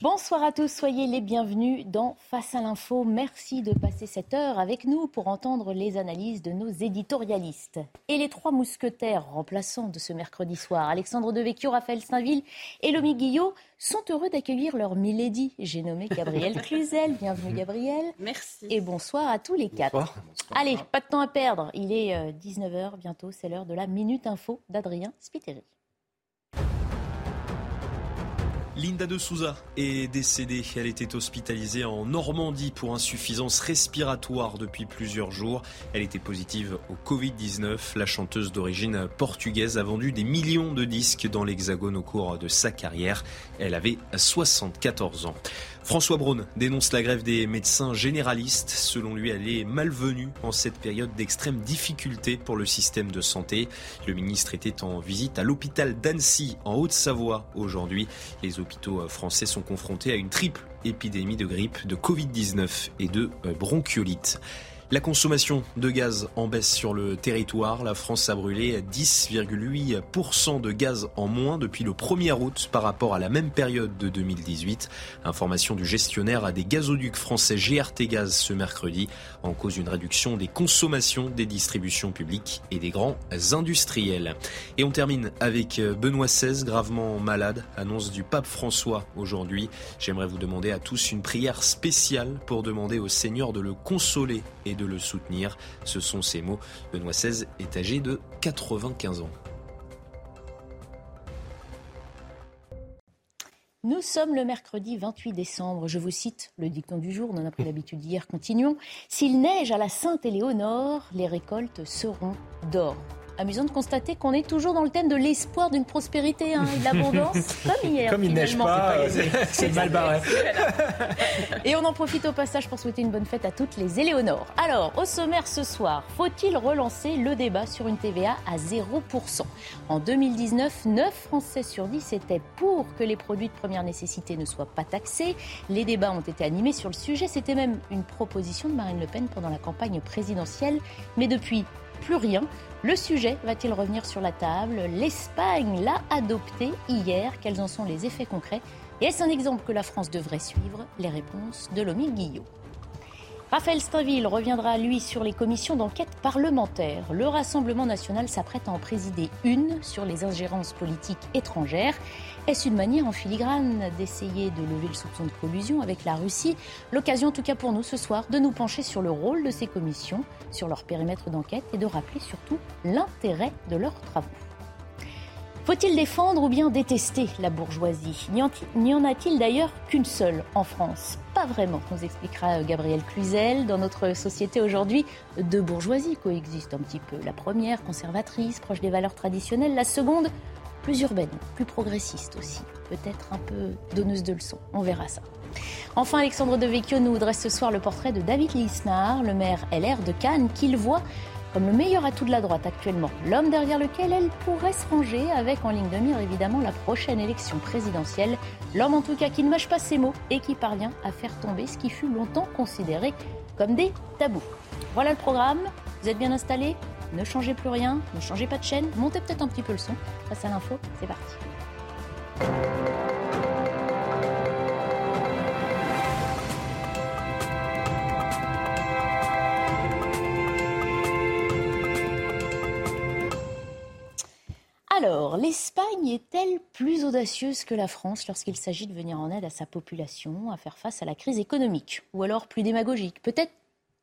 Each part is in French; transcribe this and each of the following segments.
Bonsoir à tous, soyez les bienvenus dans Face à l'info. Merci de passer cette heure avec nous pour entendre les analyses de nos éditorialistes. Et les trois mousquetaires remplaçants de ce mercredi soir, Alexandre Devecchio, Raphaël Stainville et Lomi Guillot, sont heureux d'accueillir leur milady. J'ai nommé Gabriel Cluzel. Bienvenue Gabriel. Merci. Et bonsoir à tous les quatre. Bonsoir. Allez, pas de temps à perdre. Il est 19h bientôt, c'est l'heure de la Minute Info d'Adrien Spiteri. Linda de Souza est décédée. Elle était hospitalisée en Normandie pour insuffisance respiratoire depuis plusieurs jours. Elle était positive au Covid-19. La chanteuse d'origine portugaise a vendu des millions de disques dans l'Hexagone au cours de sa carrière. Elle avait 74 ans. François Braun dénonce la grève des médecins généralistes. Selon lui, elle est malvenue en cette période d'extrême difficulté pour le système de santé. Le ministre était en visite à l'hôpital d'Annecy, en Haute-Savoie, aujourd'hui. Les hôpitaux français sont confrontés à une triple épidémie de grippe, de Covid-19 et de bronchiolite. La consommation de gaz en baisse sur le territoire. La France a brûlé 10,8% de gaz en moins depuis le 1er août par rapport à la même période de 2018. Information du gestionnaire à des gazoducs français GRT Gaz ce mercredi. En cause une réduction des consommations des distributions publiques et des grands industriels. Et on termine avec Benoît XVI, gravement malade. Annonce du pape François aujourd'hui. J'aimerais vous demander à tous une prière spéciale pour demander au Seigneur de le consoler et de le soutenir. Ce sont ces mots. Benoît XVI est âgé de 95 ans. Nous sommes le mercredi 28 décembre. Je vous cite le dicton du jour, on en a pris l'habitude hier, continuons. S'il neige à la Sainte-Éléonore, les récoltes seront d'or amusant de constater qu'on est toujours dans le thème de l'espoir d'une prospérité hein, et de l'abondance, comme hier. Comme il neige pas, c'est mal barré. et on en profite au passage pour souhaiter une bonne fête à toutes les Éléonores. Alors, au sommaire ce soir, faut-il relancer le débat sur une TVA à 0% En 2019, 9 Français sur 10 étaient pour que les produits de première nécessité ne soient pas taxés. Les débats ont été animés sur le sujet. C'était même une proposition de Marine Le Pen pendant la campagne présidentielle. Mais depuis, plus rien. Le sujet va-t-il revenir sur la table? L'Espagne l'a adopté hier. Quels en sont les effets concrets? Et est-ce un exemple que la France devrait suivre? Les réponses de Lomi Guillot. Raphaël Stainville reviendra, lui, sur les commissions d'enquête parlementaire. Le Rassemblement national s'apprête à en présider une sur les ingérences politiques étrangères. Est-ce une manière en filigrane d'essayer de lever le soupçon de collusion avec la Russie L'occasion, en tout cas pour nous, ce soir, de nous pencher sur le rôle de ces commissions, sur leur périmètre d'enquête et de rappeler surtout l'intérêt de leurs travaux. Faut-il défendre ou bien détester la bourgeoisie N'y en a-t-il d'ailleurs qu'une seule en France? Pas vraiment, nous expliquera Gabriel Cluzel. Dans notre société aujourd'hui, deux bourgeoisies coexistent un petit peu. La première, conservatrice, proche des valeurs traditionnelles. La seconde, plus urbaine, plus progressiste aussi. Peut-être un peu donneuse de leçons. On verra ça. Enfin, Alexandre Devecchio nous dresse ce soir le portrait de David Lisnard, le maire LR de Cannes, qu'il voit comme le meilleur atout de la droite actuellement, l'homme derrière lequel elle pourrait se ranger avec en ligne de mire évidemment la prochaine élection présidentielle, l'homme en tout cas qui ne mâche pas ses mots et qui parvient à faire tomber ce qui fut longtemps considéré comme des tabous. Voilà le programme, vous êtes bien installés? Ne changez plus rien, ne changez pas de chaîne, montez peut-être un petit peu le son. Face à l'info, c'est parti. Alors, l'Espagne est-elle plus audacieuse que la France lorsqu'il s'agit de venir en aide à sa population, à faire face à la crise économique? Ou alors plus démagogique? Peut-être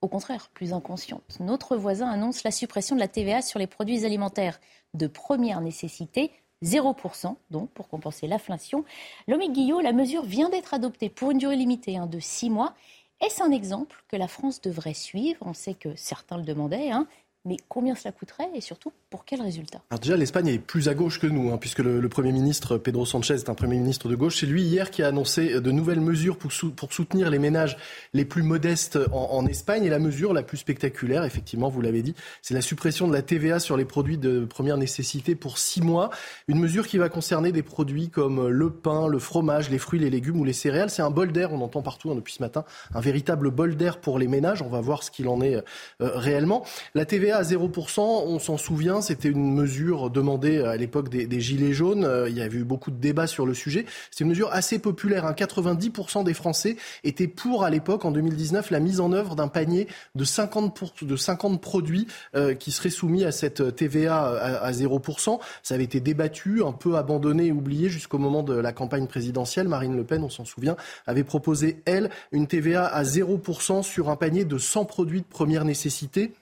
au contraire, plus inconsciente. Notre voisin annonce la suppression de la TVA sur les produits alimentaires de première nécessité, 0%, donc pour compenser l'inflation. Lomique Guillot, la mesure vient d'être adoptée pour une durée limitée hein, de 6 mois. Est-ce un exemple que la France devrait suivre? On sait que certains le demandaient. Hein Mais combien cela coûterait et surtout pour quel résultat? Alors déjà, l'Espagne est plus à gauche que nous, hein, puisque le, Premier ministre Pedro Sanchez est un Premier ministre de gauche. C'est lui hier qui a annoncé de nouvelles mesures pour, pour soutenir les ménages les plus modestes en, en, Espagne. Et la mesure la plus spectaculaire, effectivement, vous l'avez dit, c'est la suppression de la TVA sur les produits de première nécessité pour six mois. Une mesure qui va concerner des produits comme le pain, le fromage, les fruits, les légumes ou les céréales. C'est un bol d'air, on entend partout hein, depuis ce matin, un véritable bol d'air pour les ménages. On va voir ce qu'il en est euh, réellement. La TVA à 0%, on s'en souvient, c'était une mesure demandée à l'époque des, Gilets jaunes. Euh, il y avait eu beaucoup de débats sur le sujet. C'est une mesure assez populaire. 90% hein. des Français étaient pour, à l'époque, en 2019, la mise en œuvre d'un panier de 50, de 50 produits euh, qui seraient soumis à cette TVA à, 0%. Ça avait été débattu, un peu abandonné et oublié jusqu'au moment de la campagne présidentielle. Marine Le Pen, on s'en souvient, avait proposé, elle, une TVA à 0% sur un panier de 100 produits de première nécessité.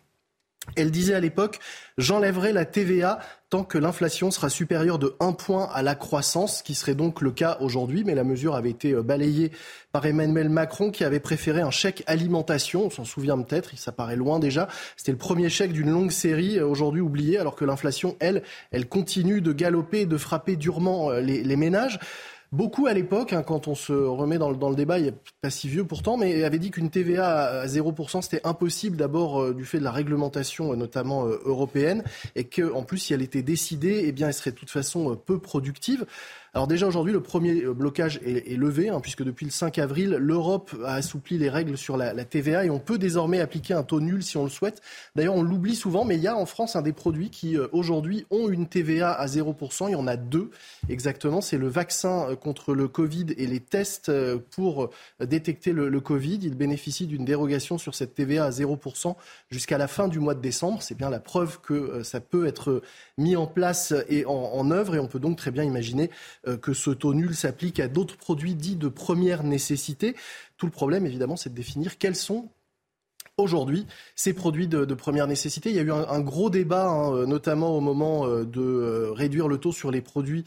Elle disait à l'époque J'enlèverai la TVA tant que l'inflation sera supérieure de 1 point à la croissance, ce qui serait donc le cas aujourd'hui. Mais la mesure avait été euh, balayée par Emmanuel Macron qui avait préféré un chèque alimentation. On s'en souvient peut-être, ça paraît loin déjà. C'était le premier chèque d'une longue série, euh, aujourd'hui oublié, alors que l'inflation, elle, elle continue de galoper et de frapper durement euh, les, les ménages. Beaucoup à l'époque, hein, quand on se remet dans le, débat, il n'est pas si vieux pourtant, mais avait dit qu'une TVA à 0%, c'était impossible d'abord euh, du fait de la réglementation, euh, notamment euh, européenne, et qu'en plus, si elle était décidée, eh bien, elle serait de toute façon peu productive. Alors déjà aujourd'hui, le premier euh, blocage est, levé, hein, puisque depuis le 5 avril, l'Europe a assoupli les règles sur la, TVA et on peut désormais appliquer un taux nul si on le souhaite. D'ailleurs, on l'oublie souvent, mais il y a en France un des produits qui euh, aujourd'hui ont une TVA à 0%. Il y en a deux exactement. C'est le vaccin euh, contre le Covid et les tests pour détecter le, Covid. Il bénéficie d'une dérogation sur cette TVA à 0% jusqu'à la fin du mois de décembre. C'est bien la preuve que ça peut être mis en place et en, en œuvre et on peut donc très bien imaginer que ce taux nul s'applique à d'autres produits dits de première nécessité. Tout le problème, évidemment, c'est de définir quels sont aujourd'hui ces produits de, première nécessité. Il y a eu un, gros débat, hein, euh, notamment au moment euh, de réduire le taux sur les produits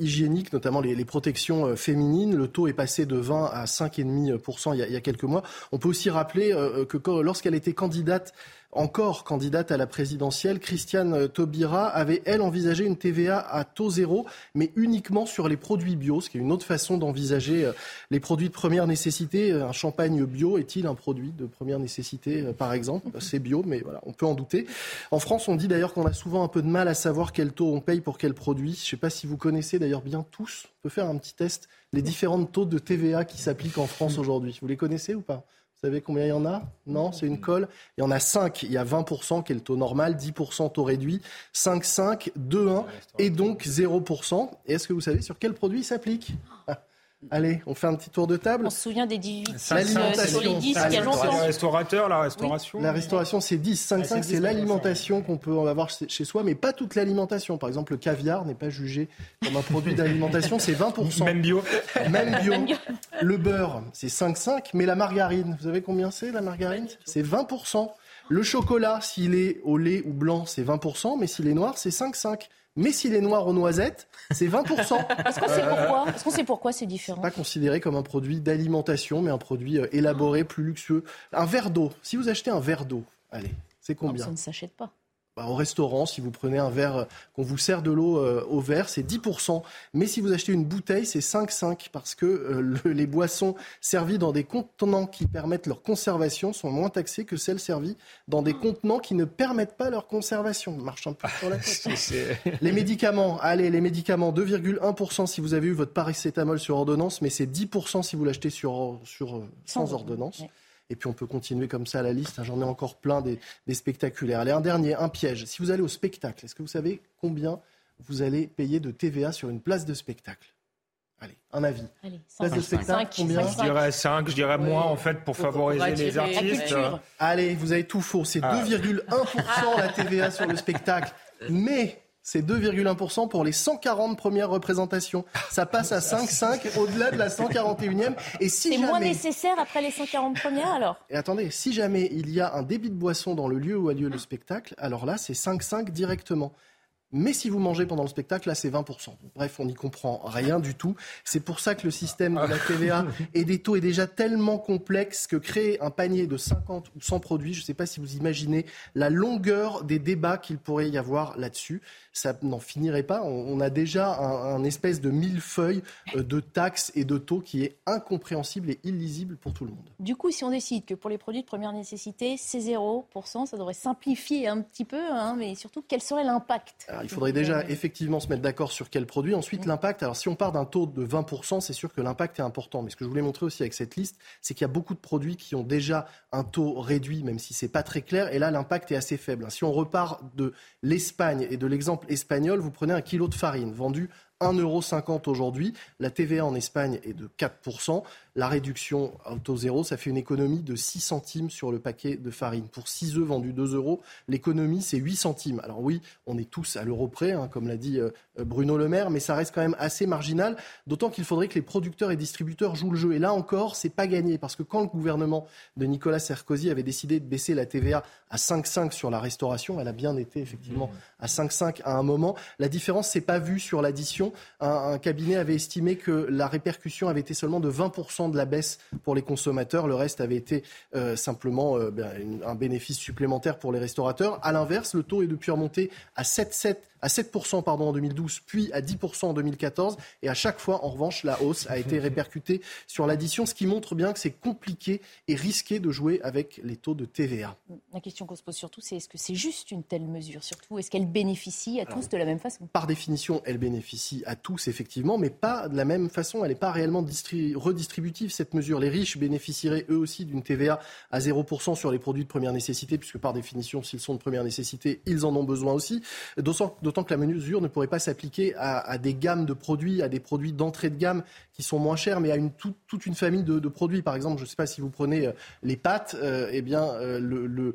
hygiéniques, notamment les, protections féminines. Le taux est passé de 20 à 5,5% il, il y a quelques mois. On peut aussi rappeler que lorsqu'elle était candidate encore candidate à la présidentielle, Christiane Taubira avait, elle, envisagé une TVA à taux zéro, mais uniquement sur les produits bio, ce qui est une autre façon d'envisager euh, les produits de première nécessité. Un champagne bio est-il un produit de première nécessité, euh, par exemple? C'est bio, mais voilà, on peut en douter. En France, on dit d'ailleurs qu'on a souvent un peu de mal à savoir quel taux on paye pour quel produit. Je ne sais pas si vous connaissez d'ailleurs bien tous, on peut faire un petit test, les différents taux de TVA qui s'appliquent en France aujourd'hui. Vous les connaissez ou pas? Vous savez combien il y en a? Non, c'est une colle. Il y en a 5. Il y a 20% qui est le taux normal, 10% taux réduit, 5, 5, 2, 1 et donc 0%. Et est-ce que vous savez sur quel produit il s'applique? Allez, on fait un petit tour de table. On se souvient des 18 sur les 10 il y a longtemps. Le restaurateur, la restauration. La restauration, c'est 10. 5, 5, c'est l'alimentation qu'on peut avoir chez soi, mais pas toute l'alimentation. Par exemple, le caviar n'est pas jugé comme un produit d'alimentation, c'est 20%. Même bio. Même bio. Le beurre, c'est 5, 5, mais la margarine, vous savez combien c'est la margarine? C'est 20%. Le chocolat, s'il est au lait ou blanc, c'est 20%, mais s'il est noir, c'est 5, 5. Mais s'il est noir aux noisettes, c'est 20%. Est-ce qu'on sait pourquoi? Est-ce qu'on sait pourquoi c'est différent? Pas considéré comme un produit d'alimentation, mais un produit euh, élaboré, plus luxueux. Un verre d'eau. Si vous achetez un verre d'eau, allez, c'est combien? Ça ne s'achète pas. Bah, au restaurant, si vous prenez un verre, qu'on vous sert de l'eau euh, au verre, c'est 10%. Mais si vous achetez une bouteille, c'est 5,5 parce que euh, les boissons servies dans des contenants qui permettent leur conservation sont moins taxées que celles servies dans des contenants qui ne permettent pas leur conservation. marche un peu sur la tête. les médicaments, allez, les médicaments, 2,1% si vous avez eu votre paracétamol sur ordonnance, mais c'est 10% si vous l'achetez sur, sur, sans, ordonnance. Et puis on peut continuer comme ça la liste. Hein. J'en ai encore plein des, spectaculaires. Allez, un dernier, un piège. Si vous allez au spectacle, est-ce que vous savez combien vous allez payer de TVA sur une place de spectacle? Allez, un avis. Allez, place de spectacle, combien? Je dirais 5, je dirais moins en fait pour favoriser les artistes. Allez, vous avez tout faux. C'est 2,1% ah. la TVA sur le spectacle. Mais c'est 2,1% pour les 140 premières représentations. Ça passe à 5,5 au-delà de la 141e. Et si c'est moins nécessaire après les 140 premières alors? Et attendez, si jamais il y a un débit de boisson dans le lieu où a lieu le spectacle, alors là c'est 5,5 directement. Mais si vous mangez pendant le spectacle, là, c'est 20%. Bref, on n'y comprend rien du tout. C'est pour ça que le système de la TVA et des taux est déjà tellement complexe que créer un panier de 50 ou 100 produits, je ne sais pas si vous imaginez la longueur des débats qu'il pourrait y avoir là-dessus. Ça n'en finirait pas. On a déjà un, espèce de millefeuille euh, de taxes et de taux qui est incompréhensible et illisible pour tout le monde. Du coup, si on décide que pour les produits de première nécessité, c'est 0%, ça devrait simplifier un petit peu, hein, mais surtout, quel serait l'impact? Il faudrait déjà effectivement se mettre d'accord sur quel produit. Ensuite, l'impact. Alors, si on part d'un taux de 20%, c'est sûr que l'impact est important. Mais ce que je voulais montrer aussi avec cette liste, c'est qu'il y a beaucoup de produits qui ont déjà un taux réduit, même si c'est pas très clair. Et là, l'impact est assez faible. Si on repart de l'Espagne et de l'exemple espagnol, vous prenez un kilo de farine vendu 1,50€ aujourd'hui. La TVA en Espagne est de 4%. La réduction au taux zéro, ça fait une économie de 6 centimes sur le paquet de farine. Pour 6 œufs vendus 2 euros, l'économie, c'est 8 centimes. Alors oui, on est tous à l'euro près, hein, comme l'a dit euh, Bruno Le Maire, mais ça reste quand même assez marginal, d'autant qu'il faudrait que les producteurs et distributeurs jouent le jeu. Et là encore, c'est pas gagné, parce que quand le gouvernement de Nicolas Sarkozy avait décidé de baisser la TVA à 5,5 sur la restauration, elle a bien été effectivement à 5,5 à un moment, la différence s'est pas vue sur l'addition. Un, un cabinet avait estimé que la répercussion avait été seulement de 20% de la baisse pour les consommateurs. Le reste avait été euh, simplement euh, ben, un bénéfice supplémentaire pour les restaurateurs. À l'inverse, le taux est depuis remonté à 7,7 à 7% pardon, en 2012, puis à 10% en 2014. Et à chaque fois, en revanche, la hausse a été répercutée sur l'addition, ce qui montre bien que c'est compliqué et risqué de jouer avec les taux de TVA. La question qu'on se pose surtout, c'est est-ce que c'est juste une telle mesure? Surtout, est-ce qu'elle bénéficie à tous de la même façon? Par définition, elle bénéficie à tous, effectivement, mais pas de la même façon. Elle n'est pas réellement redistributive, cette mesure. Les riches bénéficieraient eux aussi d'une TVA à 0% sur les produits de première nécessité, puisque par définition, s'ils sont de première nécessité, ils en ont besoin aussi d'autant que la mesure ne pourrait pas s'appliquer à, des gammes de produits, à des produits d'entrée de gamme qui sont moins chers, mais à toute une famille de, produits. Par exemple, je ne sais pas si vous prenez euh, les pâtes, euh, eh bien, euh,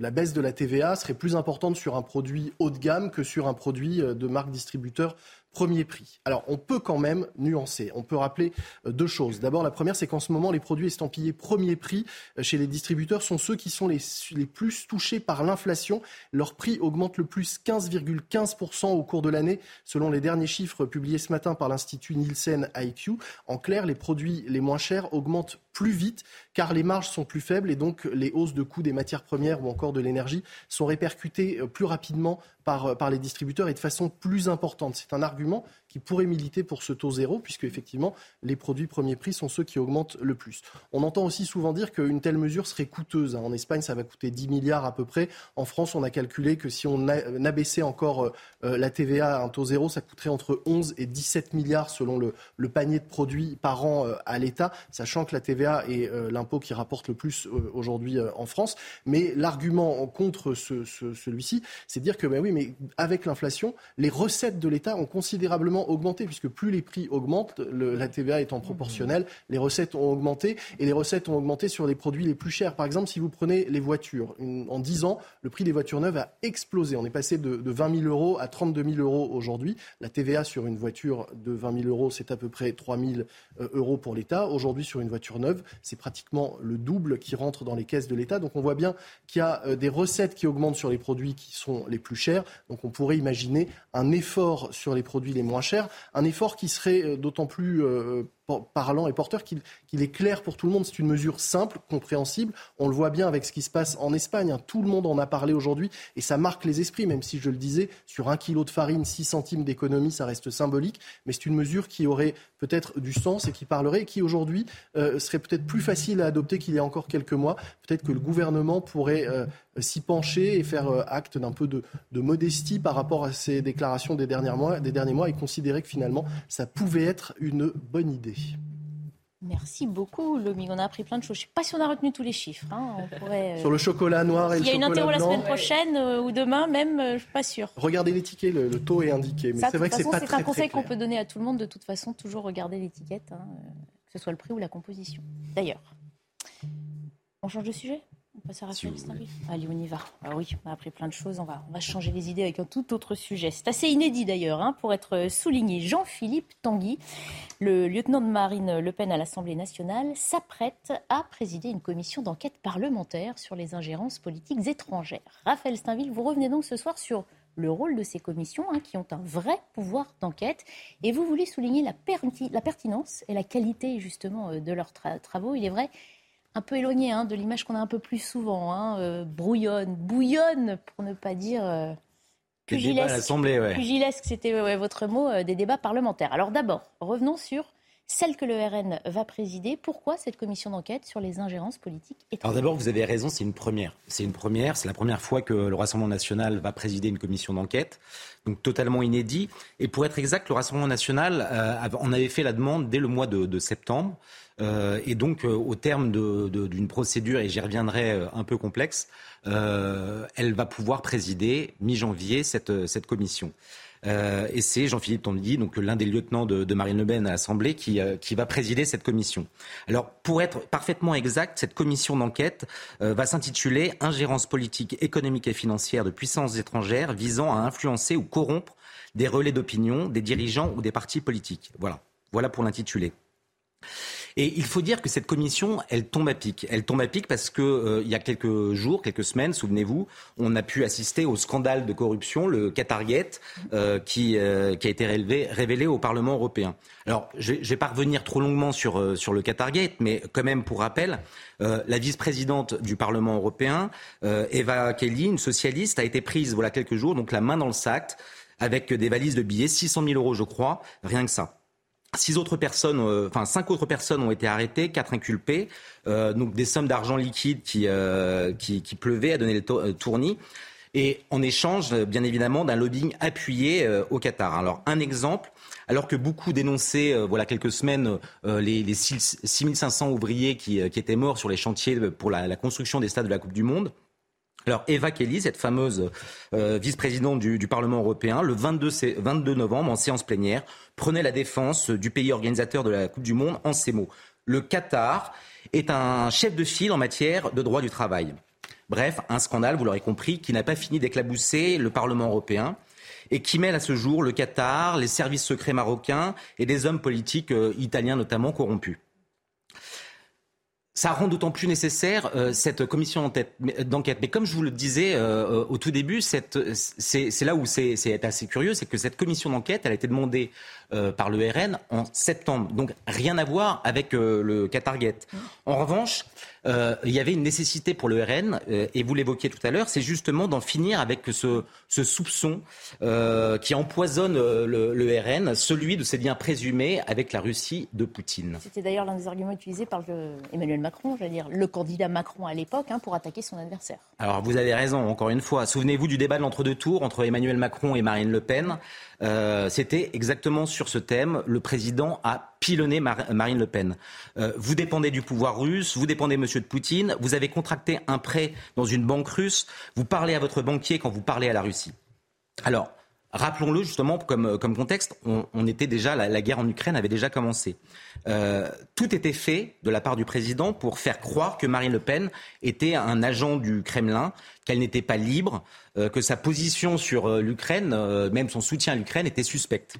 la baisse de la TVA serait plus importante sur un produit haut de gamme que sur un produit de marque distributeur premier prix. Alors, on peut quand même nuancer. On peut rappeler euh, deux choses. D'abord, la première, c'est qu'en ce moment, les produits estampillés premier prix euh, chez les distributeurs sont ceux qui sont les, les plus touchés par l'inflation. Leur prix augmente le plus 15,15% au cours de l'année, selon les derniers chiffres publiés ce matin par l'Institut Nielsen IQ. En clair, les produits les moins chers augmentent plus vite car les marges sont plus faibles et donc les hausses de coûts des matières premières ou encore de l'énergie sont répercutées euh, plus rapidement par, par les distributeurs et de façon plus importante. C'est un argument qui pourrait militer pour ce taux zéro, puisque effectivement, les produits premier prix sont ceux qui augmentent le plus. On entend aussi souvent dire qu'une telle mesure serait coûteuse. En Espagne, ça va coûter 10 milliards à peu près. En France, on a calculé que si on abaissait encore euh, euh, la TVA à un taux zéro, ça coûterait entre 11 et 17 milliards selon le, panier de produits par an euh, à l'État, sachant que la TVA est l'impôt qui rapporte le plus aujourd'hui en France. Mais l'argument contre ce, celui-ci, c'est de dire que, ben oui, mais avec l'inflation, les recettes de l'État ont considérablement augmenté, puisque plus les prix augmentent, la TVA étant proportionnelle, les recettes ont augmenté, et les recettes ont augmenté sur les produits les plus chers. Par exemple, si vous prenez les voitures, en 10 ans, le prix des voitures neuves a explosé. On est passé de, de 20 000 euros à 32 000 euros aujourd'hui. La TVA sur une voiture de 20 000 euros, c'est à peu près 3 000 euh, euros pour l'État. Aujourd'hui, sur une voiture neuve, c'est pratiquement le double qui rentre dans les caisses de l'État. Donc on voit bien qu'il y a euh, des recettes qui augmentent sur les produits qui sont les plus chers. Donc on pourrait imaginer un effort sur les produits les moins chers un effort qui serait euh, d'autant plus euh, parlant et porteur qu'il est clair pour tout le monde. C'est une mesure simple, compréhensible. On le voit bien avec ce qui se passe en Espagne. Hein. Tout le monde en a parlé aujourd'hui et ça marque les esprits, même si je le disais, sur un kilo de farine, 6 centimes d'économie, ça reste symbolique. Mais c'est une mesure qui aurait peut-être du sens et qui parlerait et qui aujourd'hui euh, serait peut-être plus facile à adopter qu'il y a encore quelques mois. Peut-être que le gouvernement pourrait s'y pencher et faire euh, acte d'un peu de, modestie par rapport à ces déclarations des, mois, des derniers mois et considérer que finalement ça pouvait être une bonne idée. Merci beaucoup, Lomi. On a appris plein de choses. Je ne sais pas si on a retenu tous les chiffres. Hein. Euh, Sur le chocolat noir et le chocolat Il y a une interro la semaine prochaine euh, ou demain même, je ne suis pas sûre. Regardez l'étiquette, le, taux est indiqué. Mais c'est vrai que c'est pas C'est un conseil qu'on peut donner à tout le monde. De toute façon, toujours regarder l'étiquette, hein, que ce soit le prix ou la composition. D'ailleurs, on change de sujet? On passe à Raphaël Allez, on y va. Ah oui, on a appris plein de choses. On va, on va changer les idées avec un tout autre sujet. C'est assez inédit d'ailleurs, hein, pour être souligné. Jean-Philippe Tanguy, le lieutenant de marine Le Pen à l'Assemblée nationale, s'apprête à présider une commission d'enquête parlementaire sur les ingérences politiques étrangères. Raphaël Steinville, vous revenez donc ce soir sur le rôle de ces commissions hein, qui ont un vrai pouvoir d'enquête. Et vous voulez souligner la, la, pertinence et la qualité justement de leurs travaux. Il est vrai un peu éloigné hein, de l'image qu'on a un peu plus souvent, hein, euh, brouillonne, bouillonne, pour ne pas dire euh, pugilesque. Ouais. Pugilesque, c'était votre mot, euh, des débats parlementaires. Alors d'abord, revenons sur celle que le RN va présider. Pourquoi cette commission d'enquête sur les ingérences politiques Alors d'abord, vous avez raison, c'est une première. C'est une première, c'est la première fois que le Rassemblement national va présider une commission d'enquête, donc totalement inédit. Et pour être exact, le Rassemblement national, on avait fait la demande dès le mois de septembre. Euh, et donc, euh, au terme d'une procédure, et j'y reviendrai euh, un peu complexe, elle va pouvoir présider mi-janvier cette, cette commission. Et c'est Jean-Philippe Tondy, donc l'un des lieutenants de, Marine Le Pen à l'Assemblée, qui, qui, va présider cette commission. Alors, pour être parfaitement exact, cette commission d'enquête va s'intituler Ingérence politique, économique et financière de puissances étrangères visant à influencer ou corrompre des relais d'opinion, des dirigeants ou des partis politiques. Voilà. Voilà pour l'intitulé. Et il faut dire que cette commission, elle tombe à pic. Elle tombe à pic parce que euh, il y a quelques jours, quelques semaines, souvenez-vous, on a pu assister au scandale de corruption, le Qatargate, euh, qui, euh, qui a été révélé, au Parlement européen. Alors, je ne vais pas revenir trop longuement sur, le Qatargate, mais quand même, pour rappel, la vice-présidente du Parlement européen, Eva Kelly, une socialiste, a été prise, voilà quelques jours, donc la main dans le sac, avec des valises de billets, 600 000 euros, je crois, rien que ça. Six autres personnes, euh, enfin cinq autres personnes ont été arrêtées, quatre inculpées, euh, donc des sommes d'argent liquide qui, euh, qui, qui, pleuvaient à donner le tournis. Et en échange, bien évidemment, d'un lobbying appuyé au Qatar. Alors, un exemple, alors que beaucoup dénonçaient, voilà quelques semaines, les, les 6500 ouvriers qui, qui, étaient morts sur les chantiers pour la, la construction des stades de la Coupe du Monde, alors Eva Kelly, cette fameuse euh, vice-présidente du, Parlement européen, le 22, 22, novembre, en séance plénière, prenait la défense du pays organisateur de la Coupe du Monde en ces mots. Le Qatar est un chef de file en matière de droit du travail. Bref, un scandale, vous l'aurez compris, qui n'a pas fini d'éclabousser le Parlement européen et qui mêle à ce jour le Qatar, les services secrets marocains et des hommes politiques euh, italiens notamment corrompus ça rend d'autant plus nécessaire euh, cette commission d'enquête. Mais comme je vous le disais euh, au tout début, c'est là où c'est assez curieux, c'est que cette commission d'enquête, elle a été demandée euh, par le RN en septembre. Donc rien à voir avec le Qatargate. En revanche, euh, il y avait une nécessité pour le RN, euh, et vous l'évoquiez tout à l'heure, c'est justement d'en finir avec ce, ce soupçon euh, qui empoisonne le, le, RN, celui de ses liens présumés avec la Russie de Poutine. C'était d'ailleurs l'un des arguments utilisés par Emmanuel Macron, j'allais dire le candidat Macron à l'époque, hein, pour attaquer son adversaire. Alors vous avez raison, encore une fois. Souvenez-vous du débat de l'entre-deux tours entre Emmanuel Macron et Marine Le Pen. Euh, c'était exactement sur ce thème. Le président a pilonné Marine Le Pen. Euh, vous dépendez du pouvoir russe, vous dépendez, monsieur de Poutine, vous avez contracté un prêt dans une banque russe, vous parlez à votre banquier quand vous parlez à la Russie. Alors, Rappelons-le justement comme, comme contexte, on, était déjà la, guerre en Ukraine avait déjà commencé. Euh, tout était fait de la part du président pour faire croire que Marine Le Pen était un agent du Kremlin, qu'elle n'était pas libre, euh, que sa position sur euh, l'Ukraine, même son soutien à l'Ukraine, était suspecte.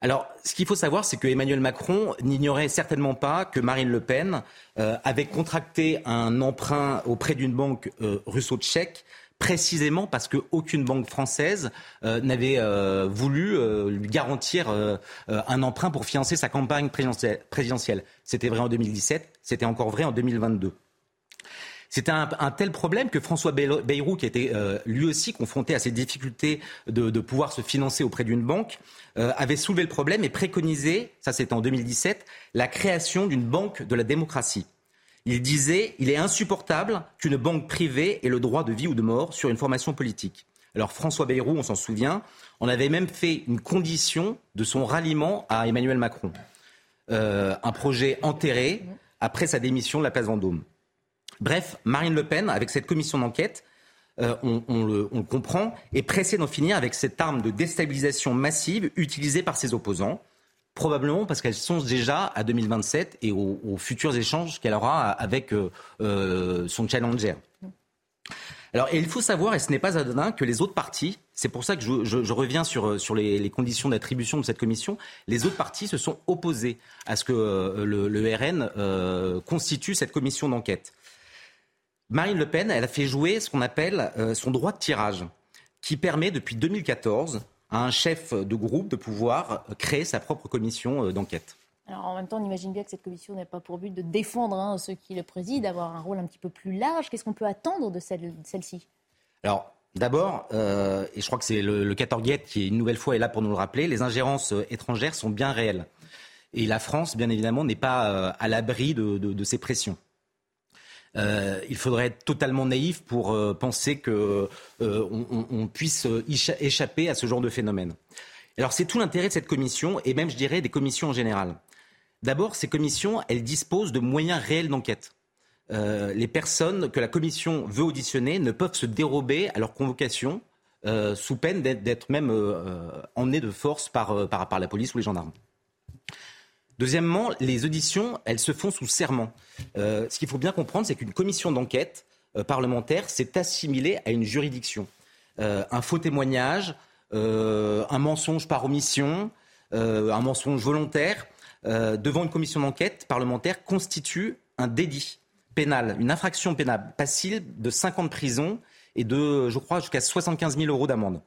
Alors, ce qu'il faut savoir, c'est que Emmanuel Macron n'ignorait certainement pas que Marine Le Pen avait contracté un emprunt auprès d'une banque russo-tchèque précisément parce qu'aucune banque française euh, n'avait euh, voulu euh, lui garantir un emprunt pour financer sa campagne présidentielle. C'était vrai en 2017, c'était encore vrai en 2022. C'était un, tel problème que François Bayrou, qui était lui aussi confronté à ces difficultés de, de pouvoir se financer auprès d'une banque, avait soulevé le problème et préconisé, ça c'était en 2017, la création d'une banque de la démocratie. Il disait Il est insupportable qu'une banque privée ait le droit de vie ou de mort sur une formation politique. Alors François Bayrou, on s'en souvient, on avait même fait une condition de son ralliement à Emmanuel Macron. Euh, un projet enterré après sa démission de la place Vendôme. Bref, Marine Le Pen, avec cette commission d'enquête, euh, on, le, comprend, est pressée d'en finir avec cette arme de déstabilisation massive utilisée par ses opposants. Probablement parce qu'elle songe déjà à 2027 et aux, futurs échanges qu'elle aura avec euh, euh, son challenger. Alors, il faut savoir, et ce n'est pas anodin, que les autres partis, c'est pour ça que je, reviens sur, sur les, conditions d'attribution de cette commission, les autres partis se sont opposés à ce que euh, le, RN constitue cette commission d'enquête. Marine Le Pen, elle a fait jouer ce qu'on appelle son droit de tirage qui permet depuis 2014 à un chef de groupe de pouvoir créer sa propre commission d'enquête. Alors en même temps, on imagine bien que cette commission n'a pas pour but de défendre hein, ceux qui le président, d'avoir un rôle un petit peu plus large. Qu'est-ce qu'on peut attendre de celle-ci? Alors D'abord, euh, et je crois que c'est le, le 14 qui, une nouvelle fois, est là pour nous le rappeler, les ingérences euh, étrangères sont bien réelles. Et la France, bien évidemment, n'est pas euh, à l'abri de, ces pressions. Il faudrait être totalement naïf pour penser qu'on on puisse échapper à ce genre de phénomène. C'est tout l'intérêt de cette commission, et même, je dirais, des commissions en général. D'abord, ces commissions, elles disposent de moyens réels d'enquête. Euh, les personnes que la commission veut auditionner ne peuvent se dérober à leur convocation euh, sous peine d'être même euh, emmenées de force par, la police ou les gendarmes. Deuxièmement, les auditions, elles se font sous serment. ce qu'il faut bien comprendre, c'est qu'une commission d'enquête parlementaire s'est assimilée à une juridiction. un faux témoignage, un mensonge par omission, un mensonge volontaire, devant une commission d'enquête parlementaire constitue un délit pénale, une infraction pénale passible de 5 ans de prison et de, je crois, jusqu'à 75 000 euros d'amende.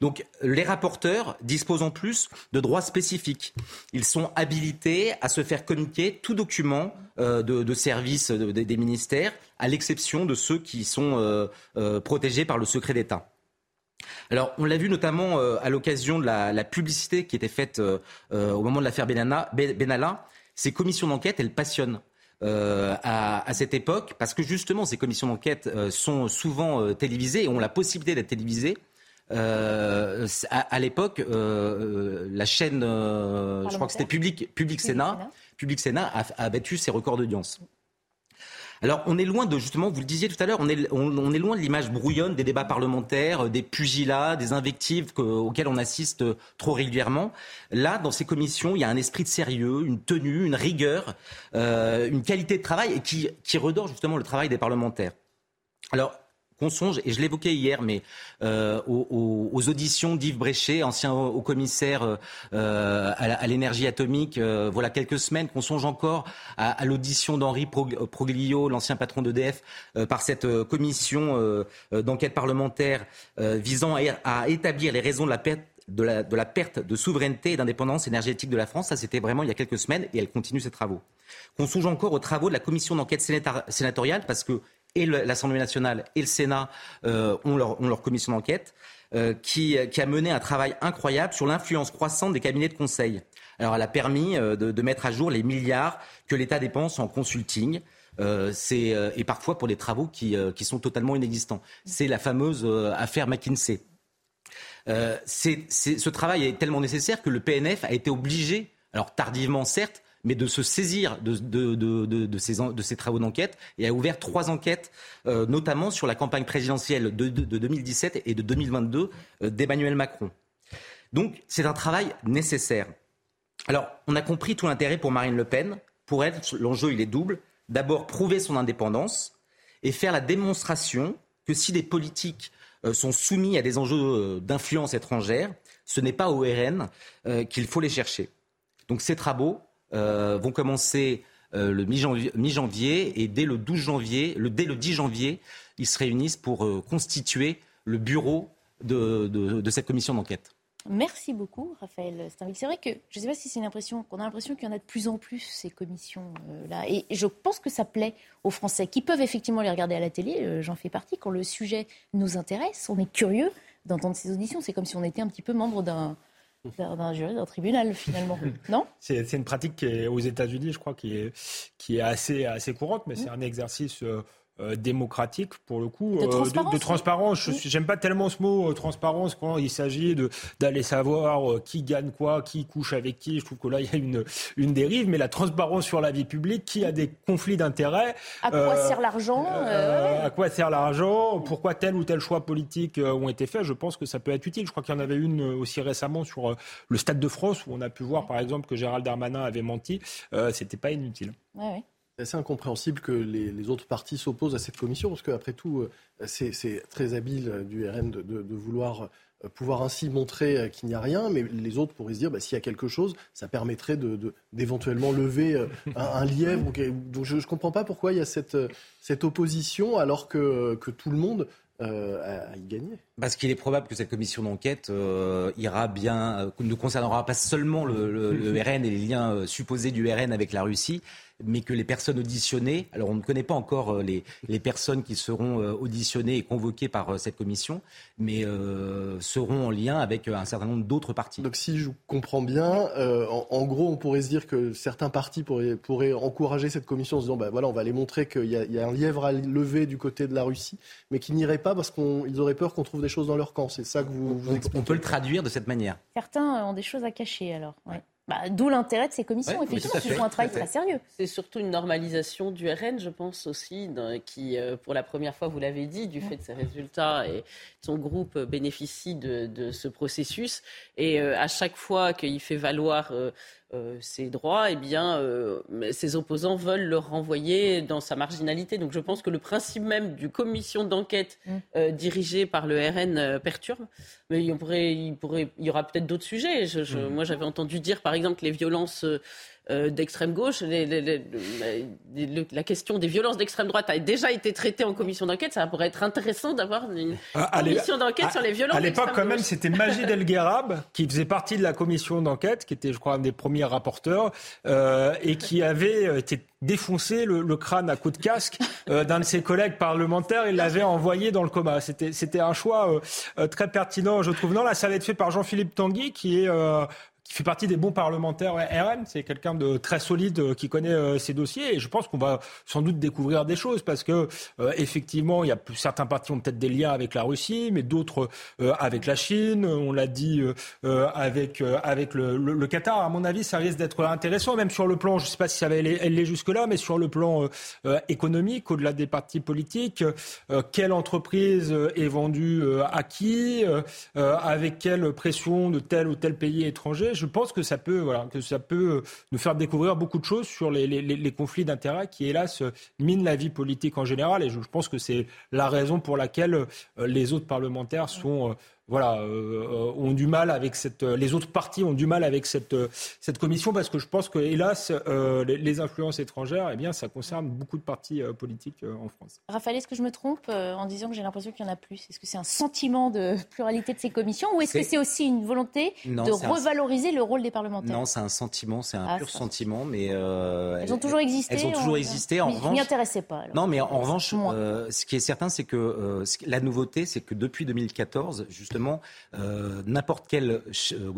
Donc les rapporteurs disposent en plus de droits spécifiques. Ils sont habilités à se faire communiquer tout document euh, de, service des ministères, à l'exception de ceux qui sont euh, euh, protégés par le secret d'État. Alors, on l'a vu notamment à l'occasion de la, publicité qui était faite au moment de l'affaire Benalla. Ces commissions d'enquête, elles passionnent. À, cette époque, parce que justement ces commissions d'enquête sont souvent télévisées et ont la possibilité d'être télévisées. À, l'époque, la chaîne, je crois que c'était Public, Public, Sénat, Public Sénat a, a battu ses records d'audience. Alors, on est loin de, justement, vous le disiez tout à l'heure, on est, on, est loin de l'image brouillonne des débats parlementaires, euh, des pugilats, des invectives auxquelles on assiste euh, trop régulièrement. Là, dans ces commissions, il y a un esprit de sérieux, une tenue, une rigueur, euh, une qualité de travail et qui, qui redore justement le travail des parlementaires. Alors, qu'on songe, et je l'évoquais hier, mais euh, aux, auditions d'Yves Bréchet, ancien haut commissaire euh, à, l'énergie atomique, euh, voilà quelques semaines, qu'on songe encore à, l'audition d'Henri Proglio, l'ancien patron d'EDF, par cette commission d'enquête parlementaire visant à, établir les raisons de la, perte de souveraineté et d'indépendance énergétique de la France. Ça, c'était vraiment il y a quelques semaines et elle continue ses travaux. Qu'on songe encore aux travaux de la commission d'enquête sénatoriale parce que et l'Assemblée nationale et le Sénat euh, ont, leur, commission d'enquête, euh, qui, a mené un travail incroyable sur l'influence croissante des cabinets de conseil. Alors, elle a permis euh, de, mettre à jour les milliards que l'État dépense en consulting. et parfois pour des travaux qui, sont totalement inexistants. C'est la fameuse affaire McKinsey. ce travail est tellement nécessaire que le PNF a été obligé, alors tardivement certes, mais de se saisir de, ces, travaux d'enquête et a ouvert trois enquêtes, euh, notamment sur la campagne présidentielle de, 2017 et de 2022 euh, d'Emmanuel Macron. Donc c'est un travail nécessaire. Alors on a compris tout l'intérêt pour Marine Le Pen. Pour elle, l'enjeu il est double. D'abord prouver son indépendance et faire la démonstration que si des politiques euh, sont soumis à des enjeux d'influence étrangère, ce n'est pas au RN qu'il faut les chercher. Donc ces travaux, euh, vont commencer euh, le mi-janvier et dès le 12 janvier, le, dès le 10 janvier, ils se réunissent pour euh, constituer le bureau de, cette commission d'enquête. Merci beaucoup, Raphaël. C'est vrai que je ne sais pas si c'est une impression qu'on a l'impression qu'il y en a de plus en plus ces commissions-là, et je pense que ça plaît aux Français qui peuvent effectivement les regarder à la télé. J'en fais partie. Quand le sujet nous intéresse, on est curieux d'entendre ces auditions. C'est comme si on était un petit peu membre d'un d'un jury, d'un tribunal finalement, non? C'est une pratique qui est aux États-Unis, je crois, qui est, qui est assez, assez courante, mais c'est un exercice euh, euh, démocratique pour le coup de euh, transparence. J'aime pas tellement ce mot euh, transparence quand il s'agit de d'aller savoir qui gagne quoi, qui couche avec qui. Je trouve que là il y a une une dérive, mais la transparence sur la vie publique, qui a des conflits d'intérêts. À quoi sert l'argent À quoi sert l'argent Pourquoi tel ou tel choix politique ont été faits Je pense que ça peut être utile. Je crois qu'il y en avait une aussi récemment sur le Stade de France où on a pu voir par exemple que Gérald Darmanin avait menti. C'était pas inutile. Ouais, c'est assez incompréhensible que les, autres partis s'opposent à cette commission, parce qu'après tout, euh, c'est très habile euh, du RN de, vouloir euh, pouvoir ainsi montrer qu'il n'y a rien, mais les autres pourraient se dire, bah, s'il y a quelque chose, ça permettrait d'éventuellement lever un, lièvre. Donc je ne comprends pas pourquoi il y a cette, opposition, alors que, tout le monde à, y gagner. Parce qu'il est probable que cette commission d'enquête ira bien, ne concernera pas seulement le, le, RN et les liens supposés du RN avec la Russie, mais que les personnes auditionnées, alors on ne connaît pas encore euh, les, les personnes qui seront euh, auditionnées et convoquées par euh, cette commission, mais seront en lien avec un certain nombre d'autres partis. Donc si je comprends bien, en, gros, on pourrait se dire que certains partis pourraient, pourraient encourager cette commission en se disant, ben voilà, on va les montrer qu'il y, y, a un lièvre à lever du côté de la Russie, mais qui n'iraient pas parce qu'ils auraient peur qu'on trouve des choses dans leur camp. C'est ça que vous, vous expliquez. On peut le traduire de cette manière. Certains ont des choses à cacher alors. Ouais. Bah, d'où l'intérêt de ces commissions, effectivement, qui font un travail très sérieux. C'est surtout une normalisation du RN, je pense aussi, qui, euh, pour la première fois, vous l'avez dit, du fait de ses résultats, et son groupe bénéficie de, ce processus. Et euh, à chaque fois qu'il fait valoir euh, euh, ses droits, eh bien, euh, ses opposants veulent le renvoyer dans sa marginalité. Donc je pense que le principe même du commission d'enquête mm. euh, dirigée par le RN perturbe. Mais il, pourrait, il, pourrait, il y aura peut-être d'autres sujets. Je, mm. Moi, j'avais entendu dire, par exemple, que les violences euh, d'extrême gauche. la question des violences d'extrême droite a déjà été traitée en commission d'enquête. Ça pourrait être intéressant d'avoir une commission d'enquête sur les violences. À l'époque, quand même, c'était Majid El Gherab qui faisait partie de la commission d'enquête, qui était, je crois, un des premiers rapporteurs, euh, et qui avait euh, été défoncé le, crâne à coups de casque d'un de ses collègues parlementaires. Il l'avait envoyé dans le coma. C'était, un choix très pertinent, je trouve. Non, là, ça va être fait par Jean-Philippe Tanguy, qui est fait partie des bons parlementaires RN. C'est quelqu'un de très solide euh, qui connaît euh, ses dossiers. Et je pense qu'on va sans doute découvrir des choses parce que, euh, effectivement, il y a certains partis ont peut-être des liens avec la Russie, mais d'autres avec la Chine. On l'a dit avec, avec le, Qatar. À mon avis, ça risque d'être intéressant, même sur le plan, je ne sais pas si ça va aller, jusque-là, mais sur le plan économique, au-delà des partis politiques. quelle entreprise est vendue à qui Avec quelle pression de tel ou tel pays étranger? Je pense que ça peut, euh, nous faire découvrir beaucoup de choses sur les, conflits d'intérêts qui, hélas, minent la vie politique en général. Et je, pense que c'est la raison pour laquelle euh, les autres parlementaires sont euh, voilà, euh, euh, ont du mal avec cette. Euh, les autres partis ont du mal avec cette, cette commission parce que je pense que, hélas, les, influences étrangères, eh bien, ça concerne beaucoup de partis politiques en France. Raphaël, est-ce que je me trompe en disant que j'ai l'impression qu'il y en a plus? Est-ce que c'est un sentiment de pluralité de ces commissions ou est-ce que c'est aussi une volonté de revaloriser le rôle des parlementaires? Non, c'est un sentiment, c'est un ah, pur sentiment, mais elles ont toujours existé. Elles ont toujours existé. En revanche, je m'y intéressais pas. Non, mais en, revanche, ce qui est certain, c'est que la nouveauté, c'est que depuis 2014, justement euh, n'importe quel euh,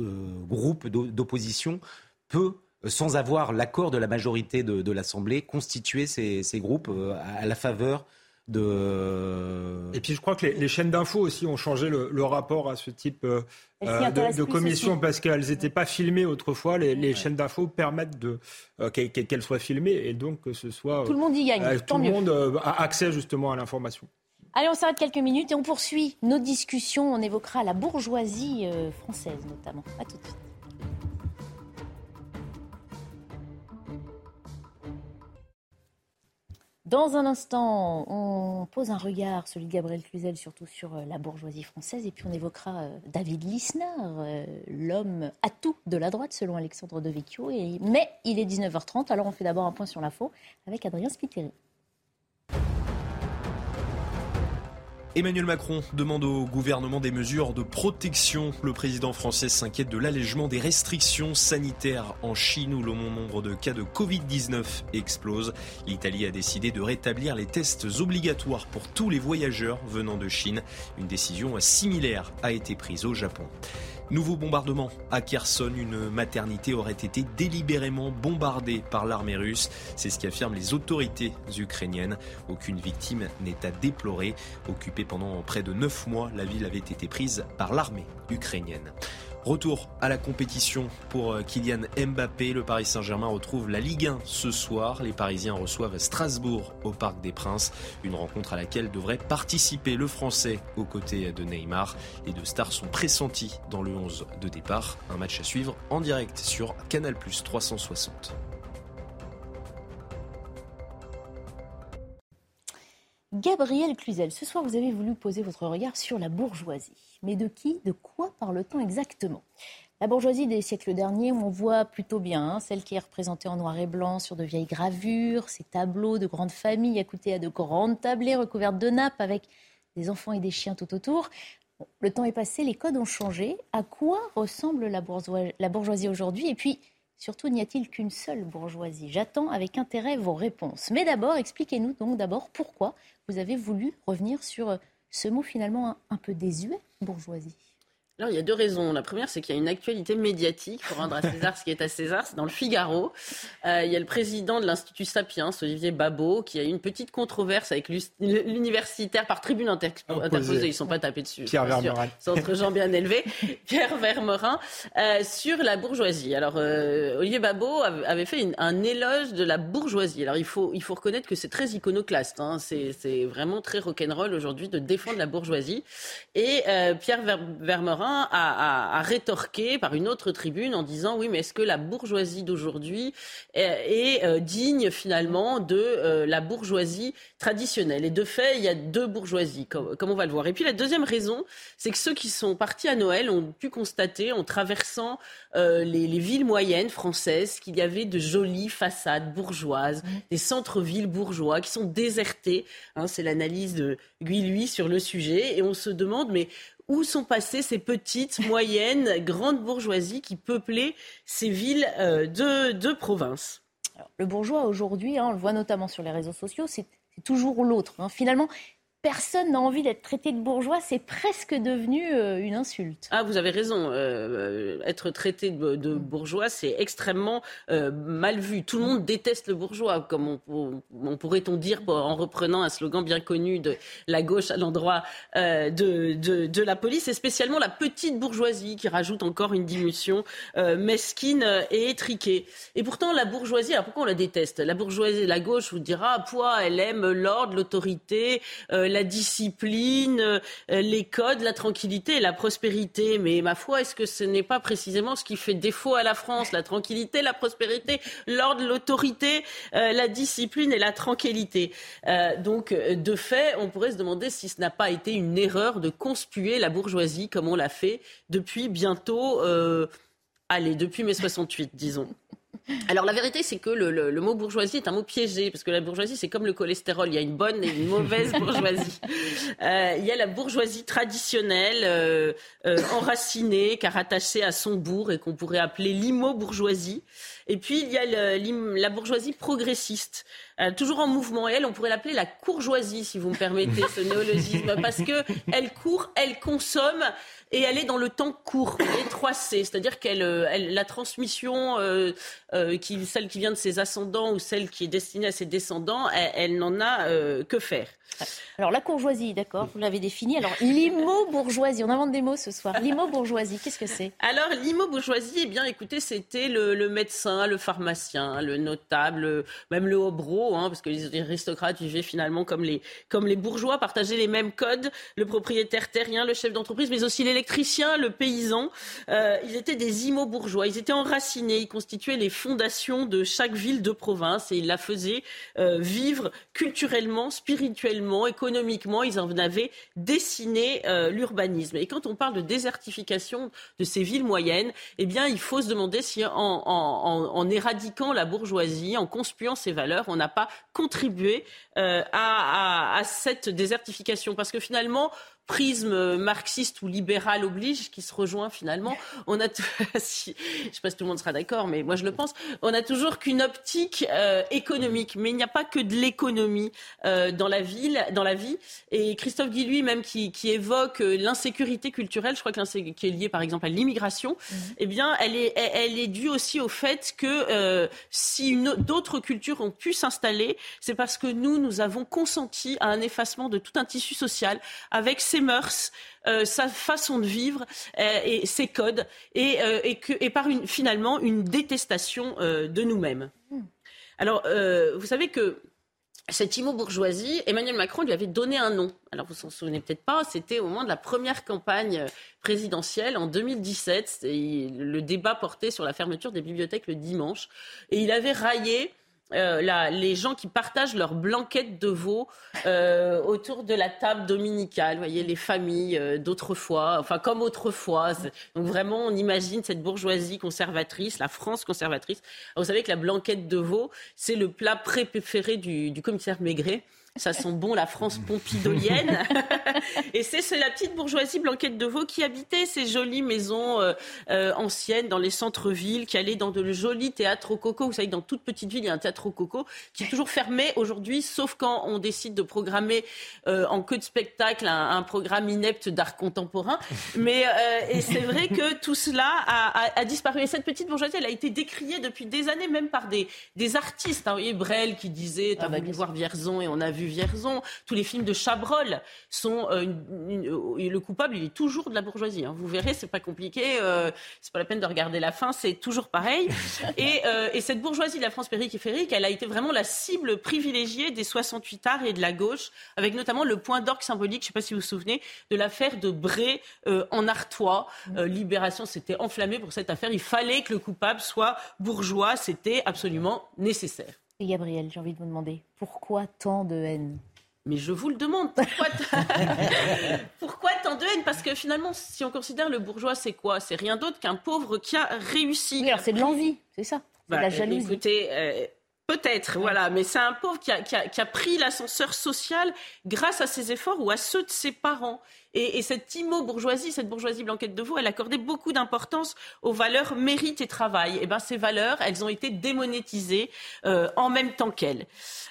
groupe d'opposition peut sans avoir l'accord de la majorité de, l'Assemblée, constituer ces, groupes euh, à la faveur de... Et puis je crois que les, chaînes d'infos aussi ont changé le, rapport à ce type de, commission parce qu'elles n'étaient pas filmées autrefois. Les, chaînes d'infos permettent de, qu'elles soient filmées et donc que ce soit... Tout le monde y gagne. tout le monde a accès justement à l'information. Allez, on s'arrête quelques minutes et on poursuit nos discussions. On évoquera la bourgeoisie euh, française notamment. A tout de suite. Dans un instant, on pose un regard, celui de Gabriel Cluzel, surtout sur euh, la bourgeoisie française, et puis on évoquera euh, David Lisnard, l'homme à tout de la droite, selon Alexandre Devecchio. Et... Mais il est 19h30, alors on fait d'abord un point sur l'info avec Adrien Spiteri. Emmanuel Macron demande au gouvernement des mesures de protection. Le président français s'inquiète de l'allègement des restrictions sanitaires en Chine où le nombre de cas de Covid-19 explose. L'Italie a décidé de rétablir les tests obligatoires pour tous les voyageurs venant de Chine. Une décision similaire a été prise au Japon. Nouveau bombardement à Kherson. Une maternité aurait été délibérément bombardée par l'armée russe. C'est ce qu'affirment les autorités ukrainiennes. Aucune victime n'est à déplorer. Occupée pendant près de neuf mois, la ville avait été prise par l'armée ukrainienne. Retour à la compétition pour euh, Kylian Mbappé. Le Paris Saint-Germain retrouve la Ligue 1 ce soir. Les Parisiens reçoivent Strasbourg au Parc des Princes. Une rencontre à laquelle devrait participer le Français aux côtés de Neymar. Les deux stars sont pressentis dans le 11 de départ. Un match à suivre en direct sur Canal 360. Gabriel Cluzel, ce soir vous avez voulu poser votre regard sur la bourgeoisie. Mais de qui, de quoi parle-t-on exactement? La bourgeoisie des siècles derniers, on voit plutôt bien, hein, celle qui est représentée en noir et blanc sur de vieilles gravures, ces tableaux de grandes familles accoutées à de grandes tablées recouvertes de nappes avec des enfants et des chiens tout autour. le temps est passé, les codes ont changé. À quoi ressemble la bourgeoisie aujourd'hui? Et puis, surtout, n'y a-t-il qu'une seule bourgeoisie? J'attends avec intérêt vos réponses. Mais d'abord, expliquez-nous donc d'abord pourquoi vous avez voulu revenir sur ce mot finalement un peu désuet, bourgeoisie. Alors, il y a deux raisons. La première, c'est qu'il y a une actualité médiatique pour rendre à César ce qui est à César. C'est dans le Figaro. Euh, il y a le président de l'Institut Sapiens, Olivier Babot, qui a eu une petite controverse avec l'universitaire par tribune interposée. Ils ne sont pas tapés dessus. Pierre Vermerin. C'est entre gens bien élevés. Pierre Vermerin, euh, sur la bourgeoisie. Alors, euh, Olivier Babot avait fait un éloge de la bourgeoisie. Alors, il faut, il faut reconnaître que c'est très iconoclaste. Hein. C'est vraiment très rock'n'roll aujourd'hui de défendre la bourgeoisie. Et Pierre Vermerin a, rétorqué par une autre tribune en disant oui, mais est-ce que la bourgeoisie d'aujourd'hui est, euh, digne finalement de euh, la bourgeoisie traditionnelle? Et de fait, il y a deux bourgeoisies, comme, on va le voir. Et puis la deuxième raison, c'est que ceux qui sont partis à Noël ont pu constater, en traversant euh, les, villes moyennes françaises, qu'il y avait de jolies façades bourgeoises, mmh. des centres-villes bourgeois qui sont désertés. Hein, c'est l'analyse de Guy sur le sujet. Et on se demande, mais où sont passées ces petites, moyennes, grandes bourgeoisies qui peuplaient ces villes euh, de, province? Le bourgeois aujourd'hui, hein, on le voit notamment sur les réseaux sociaux, c'est toujours l'autre. Hein. Finalement, personne n'a envie d'être traité de bourgeois, c'est presque devenu euh, une insulte. Ah, vous avez raison. Euh, euh, être traité de, bourgeois, c'est extrêmement mal vu. Tout le monde déteste le bourgeois, comme on, pourrait-on dire en reprenant un slogan bien connu de la gauche à l'endroit de, de, la police, et spécialement la petite bourgeoisie qui rajoute encore une diminution mesquine et étriquée. Et pourtant, la bourgeoisie, alors pourquoi on la déteste? La bourgeoisie, la gauche vous dira, poids, elle aime l'ordre, l'autorité la discipline, euh, les codes, la tranquillité et la prospérité. Mais ma foi, est-ce que ce n'est pas précisément ce qui fait défaut à la France? La tranquillité, la prospérité, l'ordre, l'autorité, euh, la discipline et la tranquillité. Euh, donc, de fait, on pourrait se demander si ce n'a pas été une erreur de conspuer la bourgeoisie comme on l'a fait depuis bientôt, allez, depuis mai 68, disons. Alors la vérité, c'est que le, mot bourgeoisie est un mot piégé, parce que la bourgeoisie, c'est comme le cholestérol, il y a une bonne et une mauvaise bourgeoisie. Euh, il y a la bourgeoisie traditionnelle, euh, euh, enracinée, car attachée à son bourg et qu'on pourrait appeler l'immo-bourgeoisie. Et puis il y a la bourgeoisie progressiste, toujours en mouvement. Et elle, on pourrait l'appeler la courgeoisie, si vous me permettez ce néologisme, parce que elle court, elle consomme et elle est dans le temps court, et 3C, c'est-à-dire qu'elle, la transmission, qui, celle qui vient de ses ascendants ou celle qui est destinée à ses descendants, elle, n'en a que faire. Alors la courgeoisie, d'accord, vous l'avez définie. Alors l'immo-bourgeoisie, on invente des mots ce soir. L'immo-bourgeoisie, qu'est-ce que c'est? Alors l'immo-bourgeoisie, eh bien écoutez, c'était le, médecin, le pharmacien, le notable, même le hobro, hein, parce que les aristocrates vivaient finalement comme les, comme les bourgeois, partageaient les mêmes codes, le propriétaire terrien, le chef d'entreprise, mais aussi l'électricien, le paysan. Euh, ils étaient des immo-bourgeois, ils étaient enracinés, ils constituaient les fondations de chaque ville de province et ils la faisaient euh, vivre culturellement, spirituellement, économiquement. Ils en avaient dessiné euh, l'urbanisme. Et quand on parle de désertification de ces villes moyennes, eh bien, il faut se demander si en, éradiquant la bourgeoisie, en conspuant ses valeurs, on n'a pas contribué euh, à cette désertification. Parce que finalement, prisme marxiste ou libéral oblige qui se rejoint finalement. On a, je sais pas si tout le monde sera d'accord, mais moi je le pense. On a toujours qu'une optique euh, économique, mais il n'y a pas que de l'économie euh, dans la ville, dans la vie. Et Christophe Guy lui-même qui, évoque euh, l'insécurité culturelle, je crois que l'insécurité qui est liée par exemple à l'immigration, mhm. eh bien elle est, elle est due aussi au fait que si d'autres cultures ont pu s'installer, c'est parce que nous nous avons consenti à un effacement de tout un tissu social avec ses mœurs, euh, sa façon de vivre euh, et ses codes, et, euh, et, que, et par une, finalement une détestation de nous-mêmes. Alors, vous savez que cette immo-bourgeoisie, Emmanuel Macron lui avait donné un nom. Alors vous vous en souvenez peut-être pas, c'était au moment de la première campagne présidentielle en 2017. le débat portait sur la fermeture des bibliothèques le dimanche. Et il avait raillé euh, les gens qui partagent leur blanquette de veau euh, autour de la table dominicale, voyez, les familles euh, d'autrefois, enfin comme autrefois. Donc vraiment, on imagine cette bourgeoisie conservatrice, la France conservatrice. vous savez que la blanquette de veau, c'est le plat préféré du, du commissaire Maigret. Ça sent bon la France pompidolienne. et c'est la petite bourgeoisie blanquette de veau qui habitait ces jolies maisons euh, euh, anciennes dans les centres-villes, qui allait dans de jolis théâtres au coco. Vous savez que dans toute petite ville, il y a un théâtre au coco qui est toujours fermé aujourd'hui, sauf quand on décide de programmer euh, en queue de spectacle un, programme inepte d'art contemporain. Mais et c'est vrai que tout cela a, a, disparu. Et cette petite bourgeoisie, elle a été décriée depuis des années, même par des, des artistes. Hein. Vous voyez, Brel qui disait, t'as ah bah, voulu voir Vierzon et on a vu Vierzon. Tous les films de Chabrol sont euh, le coupable, il est toujours de la bourgeoisie. Hein. Vous verrez, c'est pas compliqué. Euh, c'est pas la peine de regarder la fin, c'est toujours pareil. Euh, et, cette bourgeoisie de la France périphérique, elle a été vraiment la cible privilégiée des 68 arts et de la gauche, avec notamment le point d'orgue symbolique. Je sais pas si vous vous souvenez de l'affaire de Bré en Artois. Libération s'était enflammée pour cette affaire. Il fallait que le coupable soit bourgeois. C'était absolument nécessaire. Gabriel, j'ai envie de vous demander, pourquoi tant de haine mais je vous le demande, pourquoi, pourquoi tant de haine? Parce que finalement, si on considère le bourgeois, c'est quoi? C'est rien d'autre qu'un pauvre qui a réussi. Oui, alors c'est de l'envie, c'est ça C'est la bah, jalousie. Écoutez, euh, peut-être, voilà, mais c'est un pauvre qui a, qui a pris l'ascenseur social grâce à ses efforts ou à ceux de ses parents. Et, cette immo-bourgeoisie, cette bourgeoisie blanquette de veau, elle accordait beaucoup d'importance aux valeurs mérite et travail. Et eh ben ces valeurs, elles ont été démonétisées euh, en même temps qu'elles.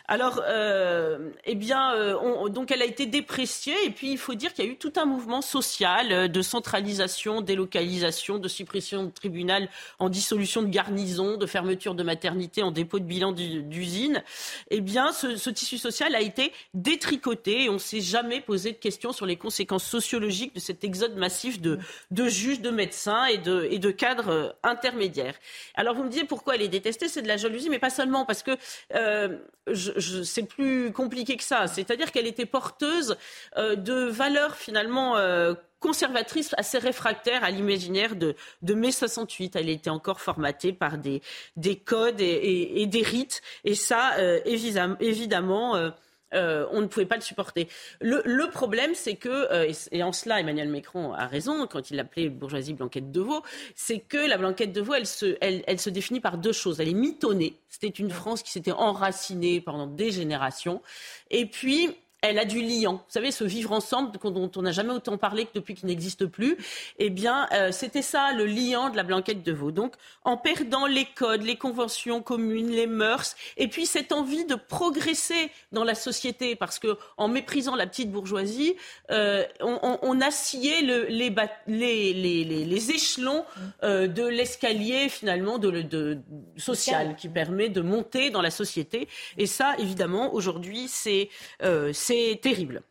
Alors, euh, eh bien, euh, donc elle a été dépréciée. Et puis, il faut dire qu'il y a eu tout un mouvement social de centralisation, délocalisation, de suppression de tribunal en dissolution de garnison, de fermeture de maternité en dépôt de bilan d'usine. Eh bien, ce, ce, tissu social a été détricoté et on ne s'est jamais posé de questions sur les conséquences sociologique de cet exode massif de, de juges, de médecins et de, et de cadres euh, intermédiaires. Alors vous me disiez pourquoi elle est détestée, c'est de la jalousie, mais pas seulement, parce que euh, c'est plus compliqué que ça. C'est-à-dire qu'elle était porteuse euh, de valeurs finalement conservatrices assez réfractaires à l'imaginaire de, de mai 68. Elle était encore formatée par des, des codes et, des rites. Et ça, évidemment, euh, on ne pouvait pas le supporter. Le, problème, c'est que, euh, et en cela Emmanuel Macron a raison quand il l'appelait bourgeoisie blanquette de veau, c'est que la blanquette de veau, elle se, elle, se définit par deux choses. Elle est mitonnée, c'était une France qui s'était enracinée pendant des générations, et puis elle a du liant. Vous savez, ce vivre ensemble dont on n'a jamais autant parlé que depuis qu'il n'existe plus. Eh bien, euh, c'était ça le liant de la blanquette de veau. Donc, en perdant les codes, les conventions communes, les mœurs, et puis cette envie de progresser dans la société, parce que en méprisant la petite bourgeoisie, euh, on, on, a scié le, les, les, les, les, échelons euh, de l'escalier finalement de, de, social qui permet de monter dans la société. Et ça, évidemment, aujourd'hui, c'est c'est terrible.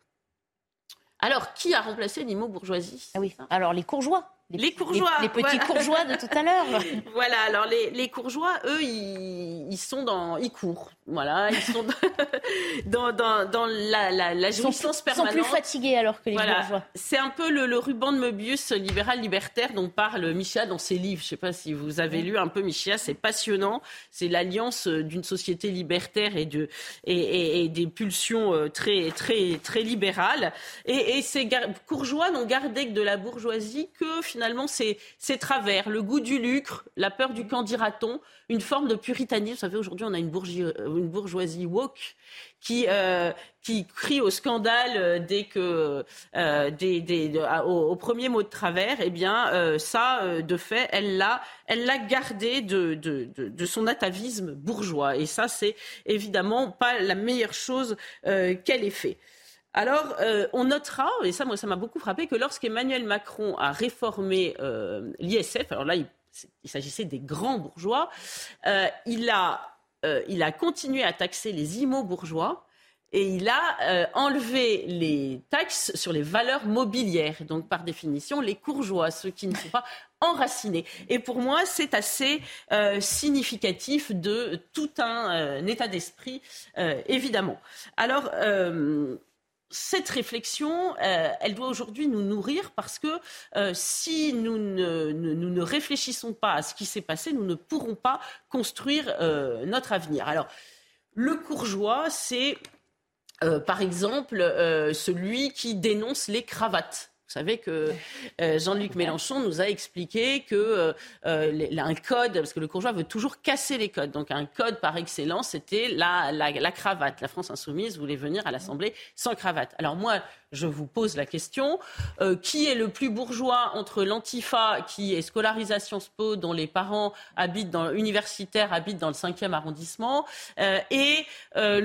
Alors, qui a remplacé l'IMO bourgeoisie? Ah oui. Alors, les courgeois. Les, courgeois. Les, petits courgeois de tout à l'heure. voilà, alors les, les courgeois, eux, ils, ils, sont dans. Ils courent. Voilà, ils sont dans, dans, dans la, la, la jouissance permanente. Ils sont plus fatigués alors que les bourgeois. C'est un peu le, le, ruban de Möbius libéral-libertaire dont parle Micha dans ses livres. Je ne sais pas si vous avez lu un peu Micha, c'est passionnant. C'est l'alliance d'une société libertaire et, de, et, et, et, des pulsions euh, très, très, très libérales. Et, et ces courgeois n'ont gardé que de la bourgeoisie que finalement ces, ces travers, le goût du lucre, la peur du candidaton, une forme de puritanisme. Vous savez, aujourd'hui, on a une euh, une bourgeoisie woke qui, euh, qui crie au scandale euh, dès que, au, premier mot de travers, eh bien, ça, de fait, elle l'a, elle l'a gardé de, de, de, de, son atavisme bourgeois. Et ça, c'est évidemment pas la meilleure chose qu'elle ait fait. Alors, on notera, et ça, moi, ça m'a beaucoup frappé, que lorsqu'Emmanuel Macron a réformé l'ISF, alors là, il, s'agissait des grands bourgeois, il a euh, il a continué à taxer les immo bourgeois et il a euh, enlevé les taxes sur les valeurs mobilières. Donc, par définition, les courgeois, ceux qui ne sont pas enracinés. Et pour moi, c'est assez euh, significatif de tout un état d'esprit, évidemment. Alors, cette réflexion, euh, elle doit aujourd'hui nous nourrir parce que euh, si nous ne, réfléchissons pas à ce qui s'est passé, nous ne pourrons pas construire euh, notre avenir. Alors, le courgeois, c'est par exemple celui qui dénonce les cravates. Vous savez que euh, Jean-Luc Mélenchon nous a expliqué que euh, euh, un code, parce que le courgeois veut toujours casser les codes, donc un code par excellence, c'était la, la, la, cravate. La France insoumise voulait venir à l'Assemblée sans cravate. Alors moi, je vous pose la question euh, qui est le plus bourgeois entre l'Antifa, qui est scolarisé à Sciences Po, dont les parents habitent dans universitaires habitent dans le 5e arrondissement, euh, et euh,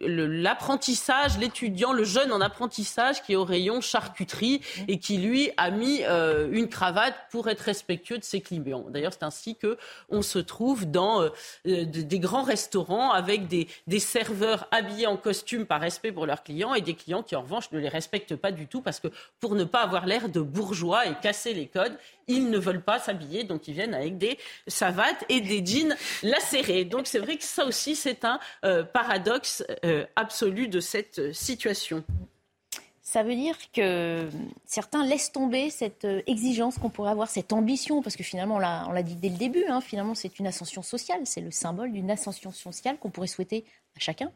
l'apprentissage, l'étudiant, le jeune en apprentissage qui est au rayon charcuterie et qui lui a mis une cravate pour être respectueux de ses clients. D'ailleurs, c'est ainsi que on se trouve dans des grands restaurants avec des serveurs habillés en costume par respect pour leurs clients et des clients qui, en revanche, ne les respectent pas du tout parce que pour ne pas avoir l'air de bourgeois et casser les codes, ils ne veulent pas s'habiller, donc ils viennent avec des savates et des jeans lacérés. Donc c'est vrai que ça aussi, c'est un euh, paradoxe euh, absolu de cette situation. Ça veut dire que certains laissent tomber cette euh, exigence qu'on pourrait avoir, cette ambition, parce que finalement, on l'a dit dès le début, hein, finalement, c'est une ascension sociale, c'est le symbole d'une ascension sociale qu'on pourrait souhaiter à chacun.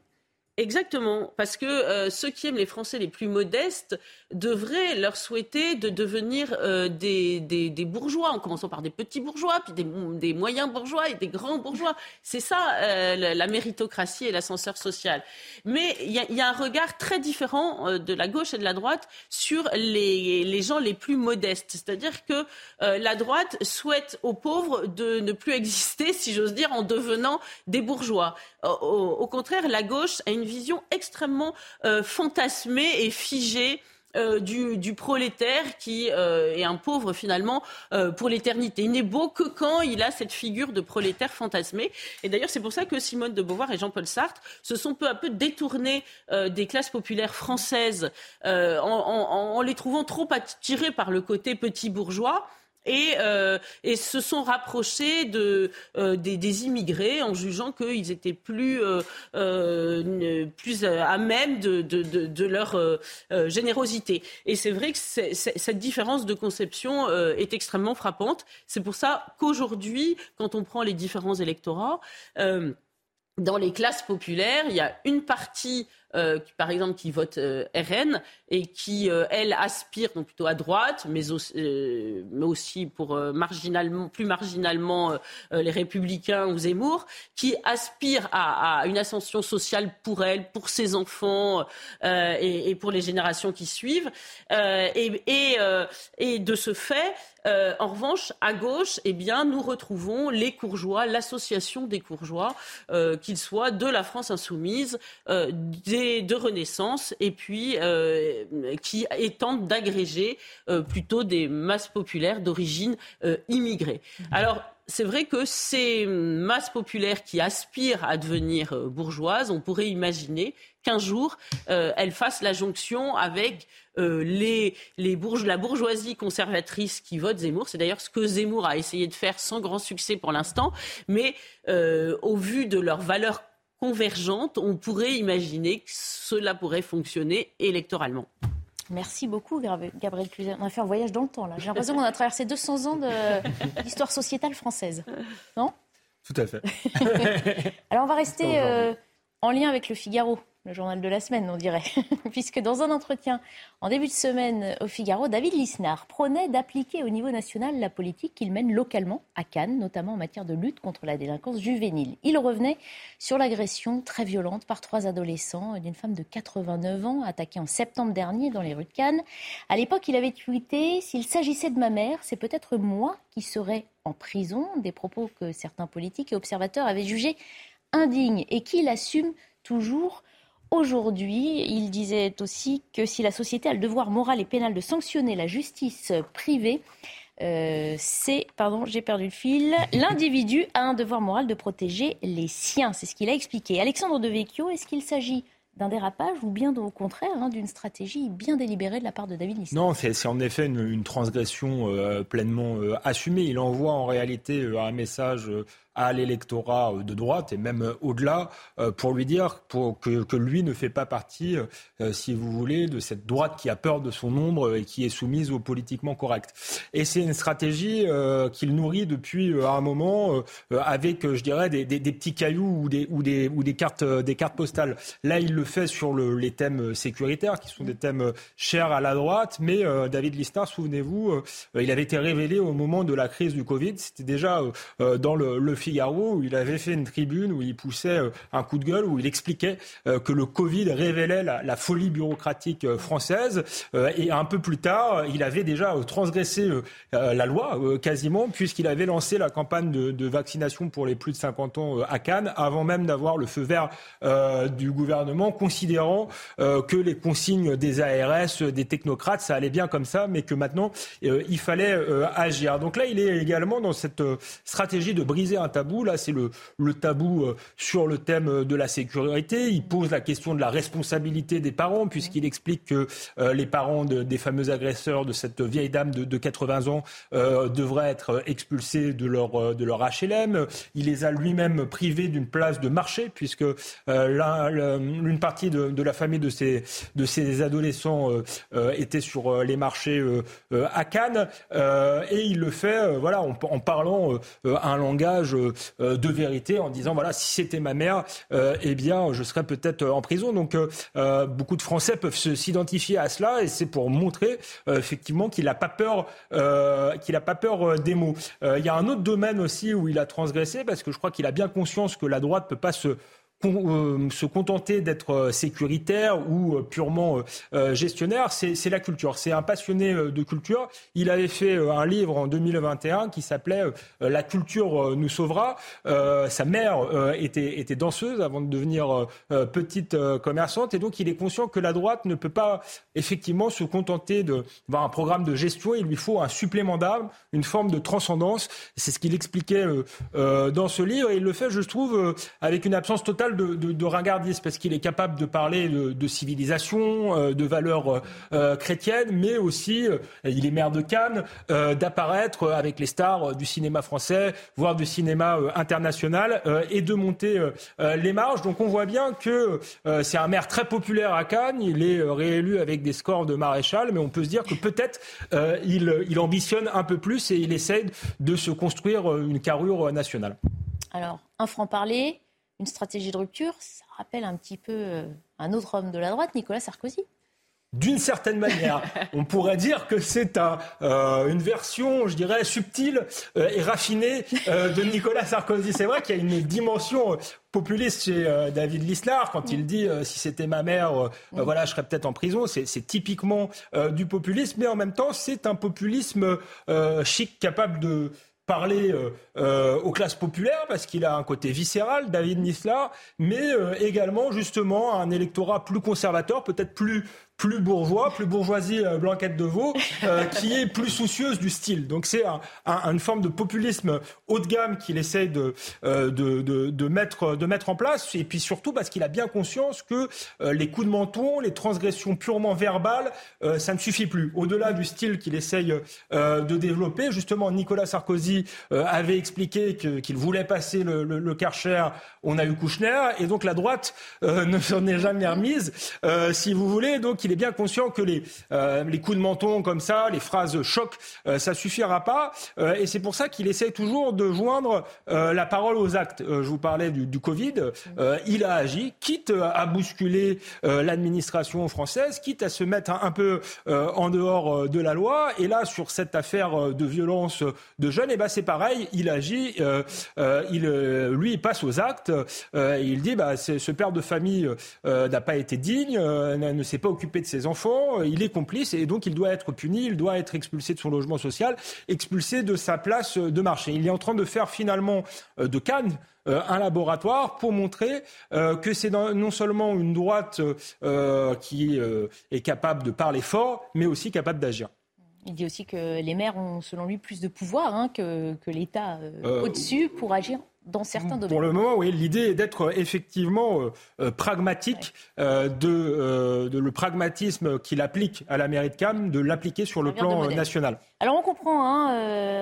Exactement, parce que euh, ceux qui aiment les Français les plus modestes devraient leur souhaiter de devenir euh, des, des, bourgeois, en commençant par des petits bourgeois, puis des, moyens bourgeois et des grands bourgeois. C'est ça euh, la, méritocratie et l'ascenseur social. Mais il y, a un regard très différent de la gauche et de la droite sur les, les gens les plus modestes. C'est-à-dire que la droite souhaite aux pauvres de ne plus exister, si j'ose dire, en devenant des bourgeois. Au contraire, la gauche a une vision extrêmement euh, fantasmée et figée. Euh, du, prolétaire qui euh, est un pauvre finalement pour l'éternité. Il n'est beau que quand il a cette figure de prolétaire fantasmé. Et d'ailleurs, c'est pour ça que Simone de Beauvoir et Jean-Paul Sartre se sont peu à peu détournés des classes populaires françaises en, en, les trouvant trop attirés par le côté petit bourgeois et, euh, et se sont rapprochés de, euh, des, immigrés en jugeant qu'ils étaient plus, euh, plus à même de, de leur générosité. Et c'est vrai que cette différence de conception est extrêmement frappante. C'est pour ça qu'aujourd'hui, quand on prend les différents électorats, dans les classes populaires, il y a une partie euh, par exemple, qui vote euh, RN et qui, euh, elle, aspire donc plutôt à droite, mais aussi, mais aussi pour marginalement, plus marginalement les Républicains ou Zemmour, qui aspire à, une ascension sociale pour elle, pour ses enfants et, pour les générations qui suivent. et, et, de ce fait, euh, en revanche, à gauche, eh bien, nous retrouvons les courgeois, l'association des courgeois, euh, qu'ils soient de la France insoumise, euh, de Renaissance, et puis qui tentent d'agréger plutôt des masses populaires d'origine immigrée. Alors, c'est vrai que ces masses populaires qui aspirent à devenir bourgeoises, on pourrait imaginer qu'un jour, elles fassent la jonction avec euh, les, la bourgeoisie conservatrice qui vote Zemmour. C'est d'ailleurs ce que Zemmour a essayé de faire sans grand succès pour l'instant. Mais euh, au vu de leurs valeurs convergentes, on pourrait imaginer que cela pourrait fonctionner électoralement. Merci beaucoup, Gabriel Cluzet. On a fait un voyage dans le temps, là. J'ai l'impression qu'on a traversé 200 ans de l'histoire sociétale française. Non? Tout à fait. Alors, on va rester euh, en lien avec le Figaro le journal de la semaine, on dirait, puisque dans un entretien en début de semaine au Figaro, David Lisnard prônait d'appliquer au niveau national la politique qu'il mène localement à Cannes, notamment en matière de lutte contre la délinquance juvénile. Il revenait sur l'agression très violente par trois adolescents d'une femme de 89 ans attaquée en septembre dernier dans les rues de Cannes. À l'époque, il avait tweeté S'il s'agissait de ma mère, c'est peut-être moi qui serais en prison. Des propos que certains politiques et observateurs avaient jugés indignes et qu'il assume toujours Aujourd'hui, il disait aussi que si la société a le devoir moral et pénal de sanctionner la justice privée, euh, c'est, pardon, j'ai perdu le fil, l'individu a un devoir moral de protéger les siens. C'est ce qu'il a expliqué. Alexandre de Vecchio, est-ce qu'il s'agit d'un dérapage ou bien au contraire hein, d'une stratégie bien délibérée de la part de David Lisnard Non, c'est en effet une, transgression euh, pleinement euh, assumée. Il envoie en réalité un message à l'électorat de droite et même au-delà pour lui dire que, lui ne fait pas partie, si vous voulez, de cette droite qui a peur de son ombre et qui est soumise au politiquement correct. Et c'est une stratégie qu'il nourrit depuis un moment avec, je dirais, des, petits cailloux ou des, cartes, des cartes postales. Là, il le fait sur le, les thèmes sécuritaires, qui sont des thèmes chers à la droite, mais David Lisnard, souvenez-vous, il avait été révélé au moment de la crise du Covid. C'était déjà dans le, le, Figaro où il avait fait une tribune où il poussait un coup de gueule, où il expliquait que le Covid révélait la, folie bureaucratique française. et un peu plus tard, il avait déjà transgressé la loi quasiment, puisqu'il avait lancé la campagne de, de, vaccination pour les plus de 50 ans à Cannes, avant même d'avoir le feu vert du gouvernement, considérant que les consignes des ARS, des technocrates, ça allait bien comme ça, mais que maintenant, il fallait agir. Donc là, il est également dans cette stratégie de briser un tabou. Là, c'est le, tabou sur le thème de la sécurité. Il pose la question de la responsabilité des parents, puisqu'il explique que les parents de, des fameux agresseurs de cette vieille dame de, de 80 ans euh, devraient être expulsés de leur, HLM. Il les a lui-même privés d'une place de marché, puisque euh, l'une partie de, la famille de ces, adolescents euh, était sur les marchés à Cannes. et il le fait voilà, en parlant un langage de vérité, en disant voilà, si c'était ma mère, eh bien, je serais peut-être en prison. Donc, beaucoup de Français peuvent s'identifier à cela, et c'est pour montrer effectivement qu'il n'a pas peur, qu'il n'a pas peur des mots. il y a un autre domaine aussi où il a transgressé, parce que je crois qu'il a bien conscience que la droite peut pas se euh, se contenter d'être euh, sécuritaire ou euh, purement gestionnaire, c'est la culture. C'est un passionné de culture. Il avait fait un livre en 2021 qui s'appelait La culture nous sauvera. sa mère était, danseuse avant de devenir petite commerçante et donc il est conscient que la droite ne peut pas effectivement se contenter d'avoir un programme de gestion. Il lui faut un supplément d'âme, une forme de transcendance. C'est ce qu'il expliquait dans ce livre et il le fait, je trouve, avec une absence totale de, de, ringardisme parce qu'il est capable de parler de, civilisation, euh, de valeurs euh, euh, chrétiennes, mais aussi, il est maire de Cannes, d'apparaître avec les stars du cinéma français, voire du cinéma international, et de monter les marges. Donc on voit bien que c'est un maire très populaire à Cannes. Il est réélu avec des scores de maréchal, mais on peut se dire que peut-être il, ambitionne un peu plus et il essaie de se construire une carrure nationale. Alors, un franc-parler, une stratégie de rupture, ça rappelle un petit peu euh, un autre homme de la droite, Nicolas Sarkozy. D'une certaine manière, on pourrait dire que c'est un, euh, une version, je dirais, subtile euh, et raffinée de Nicolas Sarkozy. C'est vrai qu'il y a une dimension populiste chez David Lislar quand il dit si c'était ma mère, voilà, je serais peut-être en prison. C'est typiquement du populisme, mais en même temps, c'est un populisme chic, capable de parler euh, euh, aux classes populaires parce qu'il a un côté viscéral, David Nisla, mais euh, également justement un électorat plus conservateur, peut-être plus plus bourgeois, plus bourgeoisie euh, Blanquette de Veau, euh, qui est plus soucieuse du style. Donc c'est un, un, une forme de populisme haut de gamme qu'il essaie de, euh, de, mettre, en place. Et puis surtout parce qu'il a bien conscience que les coups de menton, les transgressions purement verbales, ça ne suffit plus. Au-delà du style qu'il essaye de développer, justement, Nicolas Sarkozy avait expliqué qu'il voulait passer le, le, le, Karcher. On a eu Kouchner. Et donc la droite ne s'en est jamais remise, si vous voulez. Donc il est bien conscient que les, euh, les coups de menton comme ça, les phrases choc, euh, ça suffira pas. Euh, et c'est pour ça qu'il essaie toujours de joindre euh, la parole aux actes. je vous parlais du, Covid. il a agi, quitte à bousculer l'administration française, quitte à se mettre un, peu en dehors de la loi. Et là, sur cette affaire de violence de jeunes, eh ben c'est pareil. Il agit, il, lui, il passe aux actes. il dit, bah, ce père de famille n'a pas été digne, ne s'est pas occupé de ses enfants, euh, il est complice et donc il doit être puni, il doit être expulsé de son logement social, expulsé de sa place de marché. Il est en train de faire finalement euh, de Cannes euh, un laboratoire pour montrer que c'est non seulement une droite qui est capable de parler fort, mais aussi capable d'agir. Il dit aussi que les maires ont, selon lui, plus de pouvoir hein, que, que l'État au-dessus pour agir dans certains domaines. Pour le moment, oui, l'idée est d'être effectivement pragmatique, de, de, le pragmatisme qu'il applique à l'Américaine, de l'appliquer sur le plan national. Alors on comprend, hein,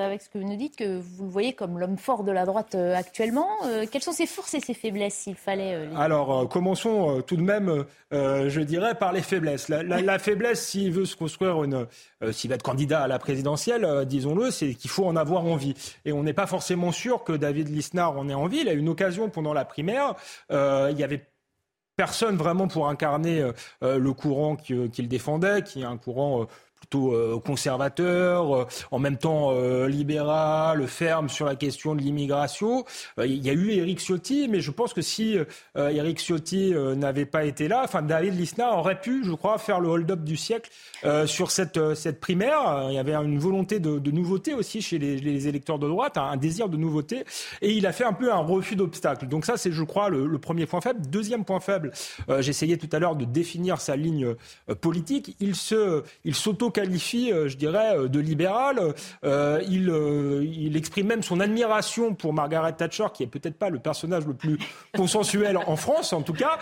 avec ce que vous nous dites, que vous le voyez comme l'homme fort de la droite actuellement. quelles sont ses forces et ses faiblesses, s'il fallait Alors, commençons tout de même, je dirais, par les faiblesses. La, la faiblesse, s'il veut se construire une, s'il va être candidat à la présidentielle, disons-le, c'est qu'il faut en avoir envie. Et on n'est pas forcément sûr que David Lisnard en ait envie. Il a eu une occasion pendant la primaire. Euh, il y avait personne vraiment pour incarner euh, le courant qu'il défendait, qui est un courant euh, plutôt euh, conservateur, euh, en même temps euh, libéral, ferme sur la question de l'immigration. Il y a eu Éric Ciotti, mais je pense que si Éric Ciotti n'avait pas été là, enfin David Lisnard aurait pu, je crois, faire le hold-up du siècle sur cette, cette primaire. Il y avait une volonté de, nouveauté aussi chez les, électeurs de droite, un, désir de nouveauté, et il a fait un peu un refus d'obstacle. Donc ça, c'est, je crois, le, le, premier point faible. Deuxième point faible, j'essayais tout à l'heure de définir sa ligne politique. Il s'auto qualifie, euh, je dirais, euh, de libéral. Euh, il, exprime même son admiration pour Margaret Thatcher, qui est peut-être pas le personnage le plus consensuel en France, en tout cas.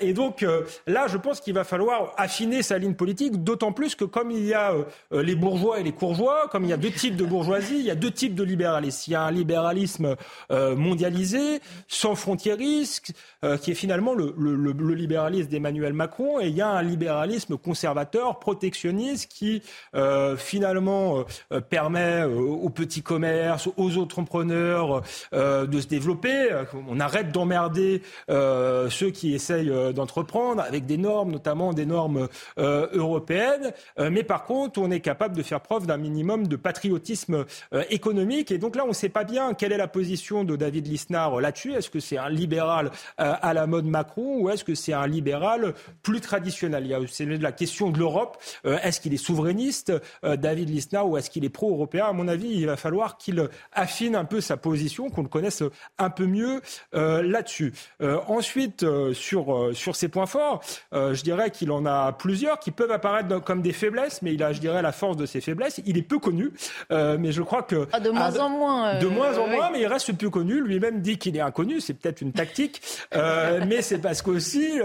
et donc là, je pense qu'il va falloir affiner sa ligne politique, d'autant plus que comme il y a les bourgeois et les courgeois, comme il y a deux types de bourgeoisie, il y a deux types de libéralisme. Il y a un libéralisme mondialisé, sans frontiérisme, qui est finalement le, le, le libéralisme d'Emmanuel Macron, et il y a un libéralisme conservateur, protectionniste, qui euh, finalement euh, permet euh, aux petits commerces, aux entrepreneurs de se développer. On arrête d'emmerder ceux qui essayent d'entreprendre avec des normes, notamment des normes européennes. mais par contre, on est capable de faire preuve d'un minimum de patriotisme économique. Et donc là, on ne sait pas bien quelle est la position de David Lisnard là-dessus. Est-ce que c'est un libéral à la mode Macron ou est-ce que c'est un libéral plus traditionnel? Il y a c'est la question de l'Europe. Qu'il est souverainiste, euh, David Lisnard, ou est-ce qu'il est pro-européen? À mon avis, il va falloir qu'il affine un peu sa position, qu'on le connaisse un peu mieux euh, là-dessus. Euh, ensuite, sur, sur ses points forts, je dirais qu'il en a plusieurs qui peuvent apparaître comme des faiblesses, mais il a, je dirais, la force de ses faiblesses. Il est peu connu, mais je crois que... Ah, de moins en moins. de moins en moins, mais il reste peu connu. Lui-même dit qu'il est inconnu, c'est peut-être une tactique, mais c'est parce qu'aussi,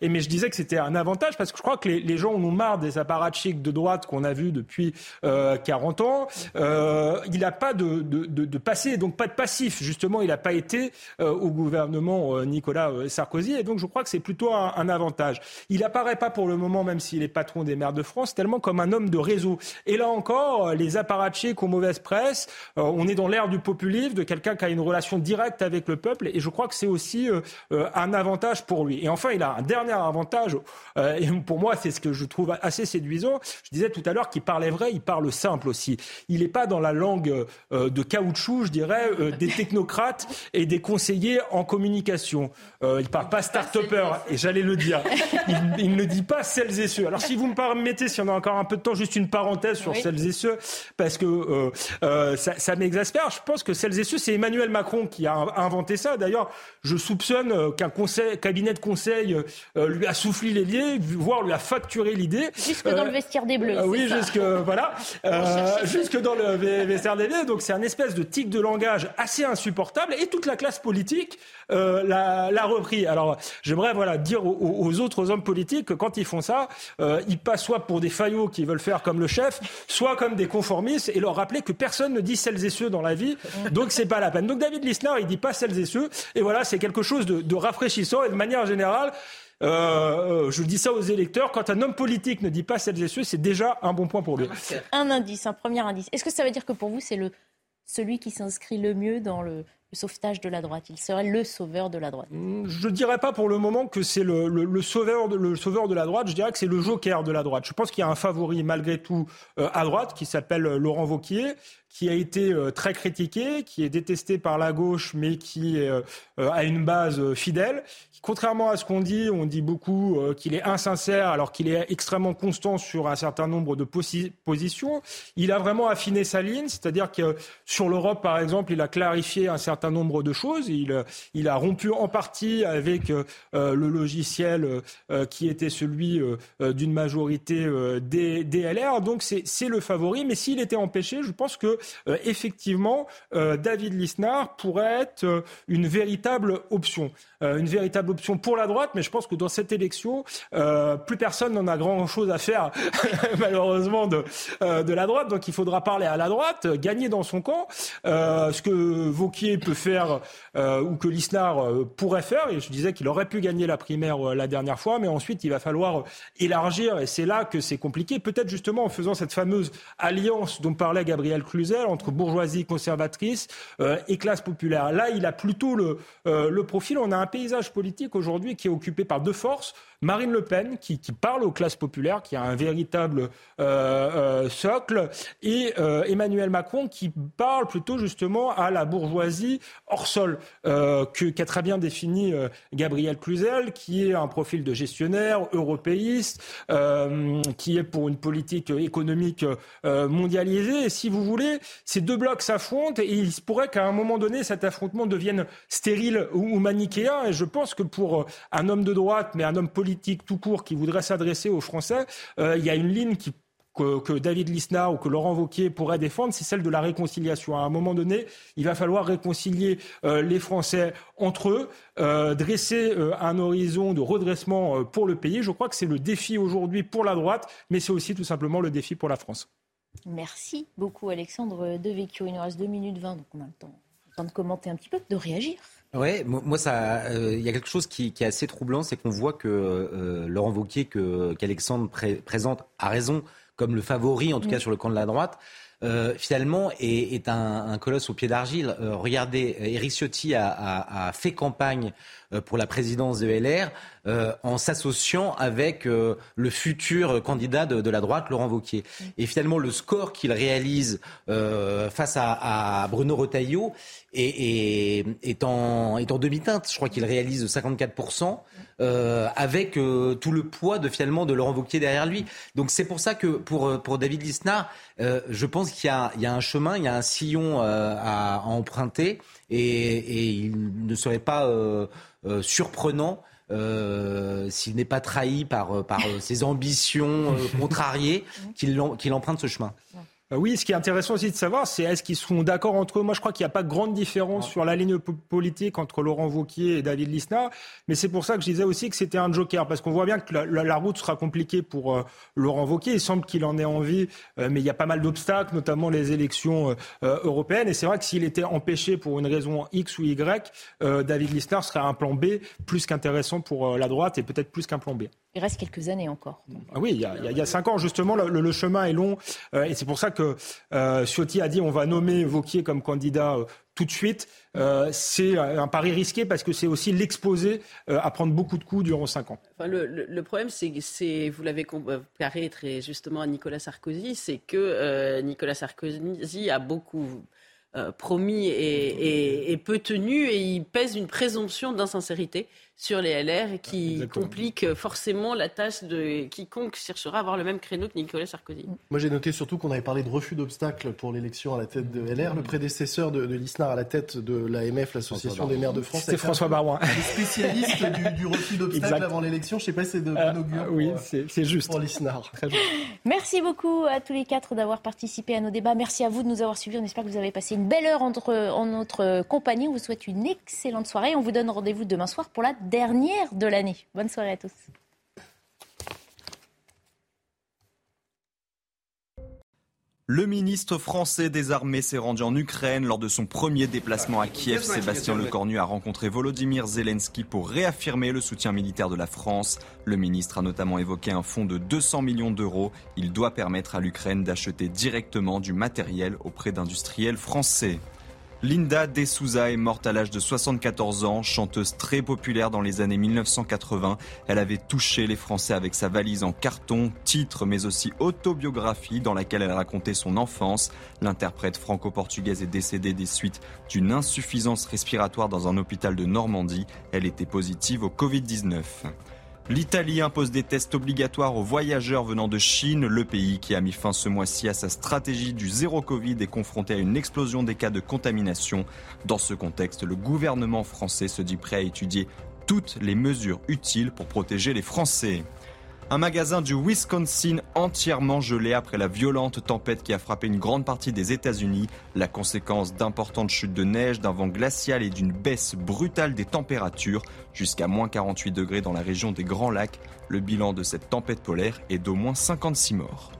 et mais je disais que c'était un avantage, parce que je crois que les, les gens en ont marre des apparatchiks de droite qu'on a vu depuis 40 euh, ans. Euh, il n'a pas de, de, de, passé, donc pas de passif. Justement, il n'a pas été euh, au gouvernement Nicolas Sarkozy, et donc je crois que c'est plutôt un, avantage. Il n'apparaît pas pour le moment, même s'il est patron des maires de France, tellement comme un homme de réseau. Et là encore, les apparatchiks ont mauvaise presse. on est dans l'ère du populisme, de quelqu'un qui a une relation directe avec le peuple, et je crois que c'est aussi un avantage pour lui. Et enfin, il a un dernier avantage, et pour moi, c'est ce que je trouve assez séduisant. Je disais tout à l'heure qu'il parlait vrai, il parle simple aussi. Il n'est pas dans la langue euh, de caoutchouc, je dirais, euh, des technocrates et des conseillers en communication. Euh, il parle pas start-upper, et j'allais le dire. Il, ne dit pas celles et ceux. Alors si vous me permettez, si on a encore un peu de temps, juste une parenthèse sur celles et ceux, parce que ça, ça m'exaspère. Je pense que celles et ceux, c'est Emmanuel Macron qui a inventé ça. D'ailleurs, je soupçonne qu'un cabinet de conseil lui a soufflé les liens, voire lui a facturé l'idée. Jusque dans le vestiaire des Bleus. oui, jusque voilà, euh, jusque dans le VSRDV. Donc c'est un espèce de tic de langage assez insupportable et toute la classe politique euh, l'a repris. Alors j'aimerais voilà dire aux, autres hommes politiques que quand ils font ça, euh, ils passent soit pour des faillots qui veulent faire comme le chef, soit comme des conformistes et leur rappeler que personne ne dit celles et ceux dans la vie. Donc c'est pas la peine. Donc David Lisnard il dit pas celles et ceux et voilà c'est quelque chose de, de rafraîchissant et de manière générale euh, je dis ça aux électeurs, quand un homme politique ne dit pas celles et ceux, c'est déjà un bon point pour lui. Un indice, un premier indice. Est-ce que ça veut dire que pour vous, c'est le, celui qui s'inscrit le mieux dans le, sauvetage de la droite? Il serait le sauveur de la droite hmm, Je ne dirais pas pour le moment que c'est le, le, sauveur de, le sauveur de la droite, je dirais que c'est le joker de la droite. Je pense qu'il y a un favori malgré tout euh, à droite qui s'appelle Laurent Vauquier, qui a été euh, très critiqué, qui est détesté par la gauche, mais qui euh, a une base fidèle, contrairement à ce qu'on dit, on dit beaucoup euh, qu'il est insincère alors qu'il est extrêmement constant sur un certain nombre de positions. Il a vraiment affiné sa ligne, c'est-à-dire que sur l'Europe, par exemple, il a clarifié un certain nombre de choses. Il, il a rompu en partie avec le logiciel qui était celui d'une majorité des DLR. Donc c'est le favori. Mais s'il était empêché, je pense que effectivement, David Lisnard pourrait être une véritable option. une véritable pour la droite, mais je pense que dans cette élection, plus personne n'en a grand-chose à faire, malheureusement, de, de la droite. Donc il faudra parler à la droite, gagner dans son camp. Euh, ce que Vauquier peut faire euh, ou que Lisnard euh, pourrait faire, et je disais qu'il aurait pu gagner la primaire la dernière fois, mais ensuite il va falloir élargir, et c'est là que c'est compliqué. Peut-être justement en faisant cette fameuse alliance dont parlait Gabriel Cluzel entre bourgeoisie conservatrice et classe populaire. Là, il a plutôt le profil. On a un paysage politique aujourd'hui qui est occupé par deux forces. Marine Le Pen, qui, parle aux classes populaires, qui a un véritable socle, et Emmanuel Macron, qui parle plutôt justement à la bourgeoisie hors sol, euh, qu'a très bien défini euh, Gabriel Cluzel, qui est un profil de gestionnaire européiste, euh, qui est pour une politique économique euh, mondialisée. Et si vous voulez, ces deux blocs s'affrontent et il se pourrait qu'à un moment donné, cet affrontement devienne stérile ou manichéen. Et je pense que pour un homme de droite, mais un homme politique tout court qui voudrait s'adresser aux Français, il y a une ligne que, David Lisnard ou que Laurent Wauquiez pourraient défendre, c'est celle de la réconciliation. À un moment donné, il va falloir réconcilier euh, les Français entre eux, euh, dresser euh, un horizon de redressement pour le pays. Je crois que c'est le défi aujourd'hui pour la droite, mais c'est aussi tout simplement le défi pour la France. Merci beaucoup Alexandre Devecchio. Il nous reste 2 minutes 20, donc on a le temps, de commenter un petit peu, de réagir. Oui, moi, ça, il y a quelque chose qui, est assez troublant, c'est qu'on voit que Laurent Wauquiez, qu'Alexandre présente, a raison comme le favori, en tout cas sur le camp de la droite, euh, finalement est, un, colosse au pied d'argile. Euh, regardez, Eric Ciotti a, fait campagne euh, pour la présidence de LR en s'associant avec le futur candidat de, la droite, Laurent Wauquiez. Mm. Et finalement, le score qu'il réalise face à, Bruno Retailleau est, est, en, est en demi-teinte. Je crois qu'il réalise 54%. Euh, avec euh, tout le poids de finalement de Laurent Wauquiez derrière lui. Donc c'est pour ça que pour, euh, pour David Lisnard, je pense qu'il y, y, a un chemin, il y a un sillon à, emprunter et, il ne serait pas surprenant. s'il n'est pas trahi par, par ses ambitions contrariées, qu'il emprunte ce chemin. Euh, oui, ce qui est intéressant aussi de savoir, c'est est-ce qu'ils seront d'accord entre eux. Moi, je crois qu'il n'y a pas de grande différence sur la ligne politique entre Laurent Wauquiez et David Lisnard. Mais c'est pour ça que je disais aussi que c'était un joker, parce qu'on voit bien que la, route sera compliquée pour euh, Laurent Wauquiez. Il semble qu'il en ait envie, euh, mais il y a pas mal d'obstacles, notamment les élections européennes. Et c'est vrai que s'il était empêché pour une raison X ou Y, David Lisnard serait un plan B plus qu'intéressant pour la droite et peut-être plus qu'un plan B. Il reste quelques années encore. Ah oui, il y, a, il y, a, cinq ans, justement, le, chemin est long. Euh, et c'est pour ça que euh, Ciotti a dit on va nommer Vauquier comme candidat euh, tout de suite. Euh, c'est un pari risqué parce que c'est aussi l'exposer à prendre beaucoup de coups durant cinq ans. Enfin, le, le, problème, c'est, vous l'avez comparé très justement à Nicolas Sarkozy, c'est que Nicolas Sarkozy a beaucoup promis et, et, peu tenu et il pèse une présomption d'insincérité sur les LR qui complique forcément la tâche de quiconque cherchera à avoir le même créneau que Nicolas Sarkozy. Moi j'ai noté surtout qu'on avait parlé de refus d'obstacles pour l'élection à la tête de LR. Le prédécesseur de, de Lisnard à la tête de l'AMF, l'Association des maires de France. C'est François Barouin. spécialiste du, refus d'obstacles avant l'élection. Je ne sais pas si c'est de euh, euh, oui, c'est juste. Pour Lisnard. Merci beaucoup à tous les quatre d'avoir participé à nos débats. Merci à vous de nous avoir suivis. On espère que vous avez passé une belle heure entre, en notre compagnie. On vous souhaite une excellente soirée. On vous donne rendez-vous demain soir pour la dernière de l'année. Bonne soirée à tous. Le ministre français des Armées s'est rendu en Ukraine lors de son premier déplacement à Kiev. Sébastien Lecornu a rencontré Volodymyr Zelensky pour réaffirmer le soutien militaire de la France. Le ministre a notamment évoqué un fonds de 200 millions d'euros. Il doit permettre à l'Ukraine d'acheter directement du matériel auprès d'industriels français. Linda De Souza est morte à l'âge de 74 ans, chanteuse très populaire dans les années 1980. Elle avait touché les Français avec sa valise en carton, titre mais aussi autobiographie dans laquelle elle racontait son enfance. L'interprète franco-portugaise est décédée des suites d'une insuffisance respiratoire dans un hôpital de Normandie. Elle était positive au Covid-19. L'Italie impose des tests obligatoires aux voyageurs venant de Chine. Le pays qui a mis fin ce mois-ci à sa stratégie du zéro Covid est confronté à une explosion des cas de contamination. Dans ce contexte, le gouvernement français se dit prêt à étudier toutes les mesures utiles pour protéger les Français. Un magasin du Wisconsin entièrement gelé après la violente tempête qui a frappé une grande partie des États-Unis, la conséquence d'importantes chutes de neige, d'un vent glacial et d'une baisse brutale des températures jusqu'à moins 48 degrés dans la région des Grands Lacs. Le bilan de cette tempête polaire est d'au moins 56 morts.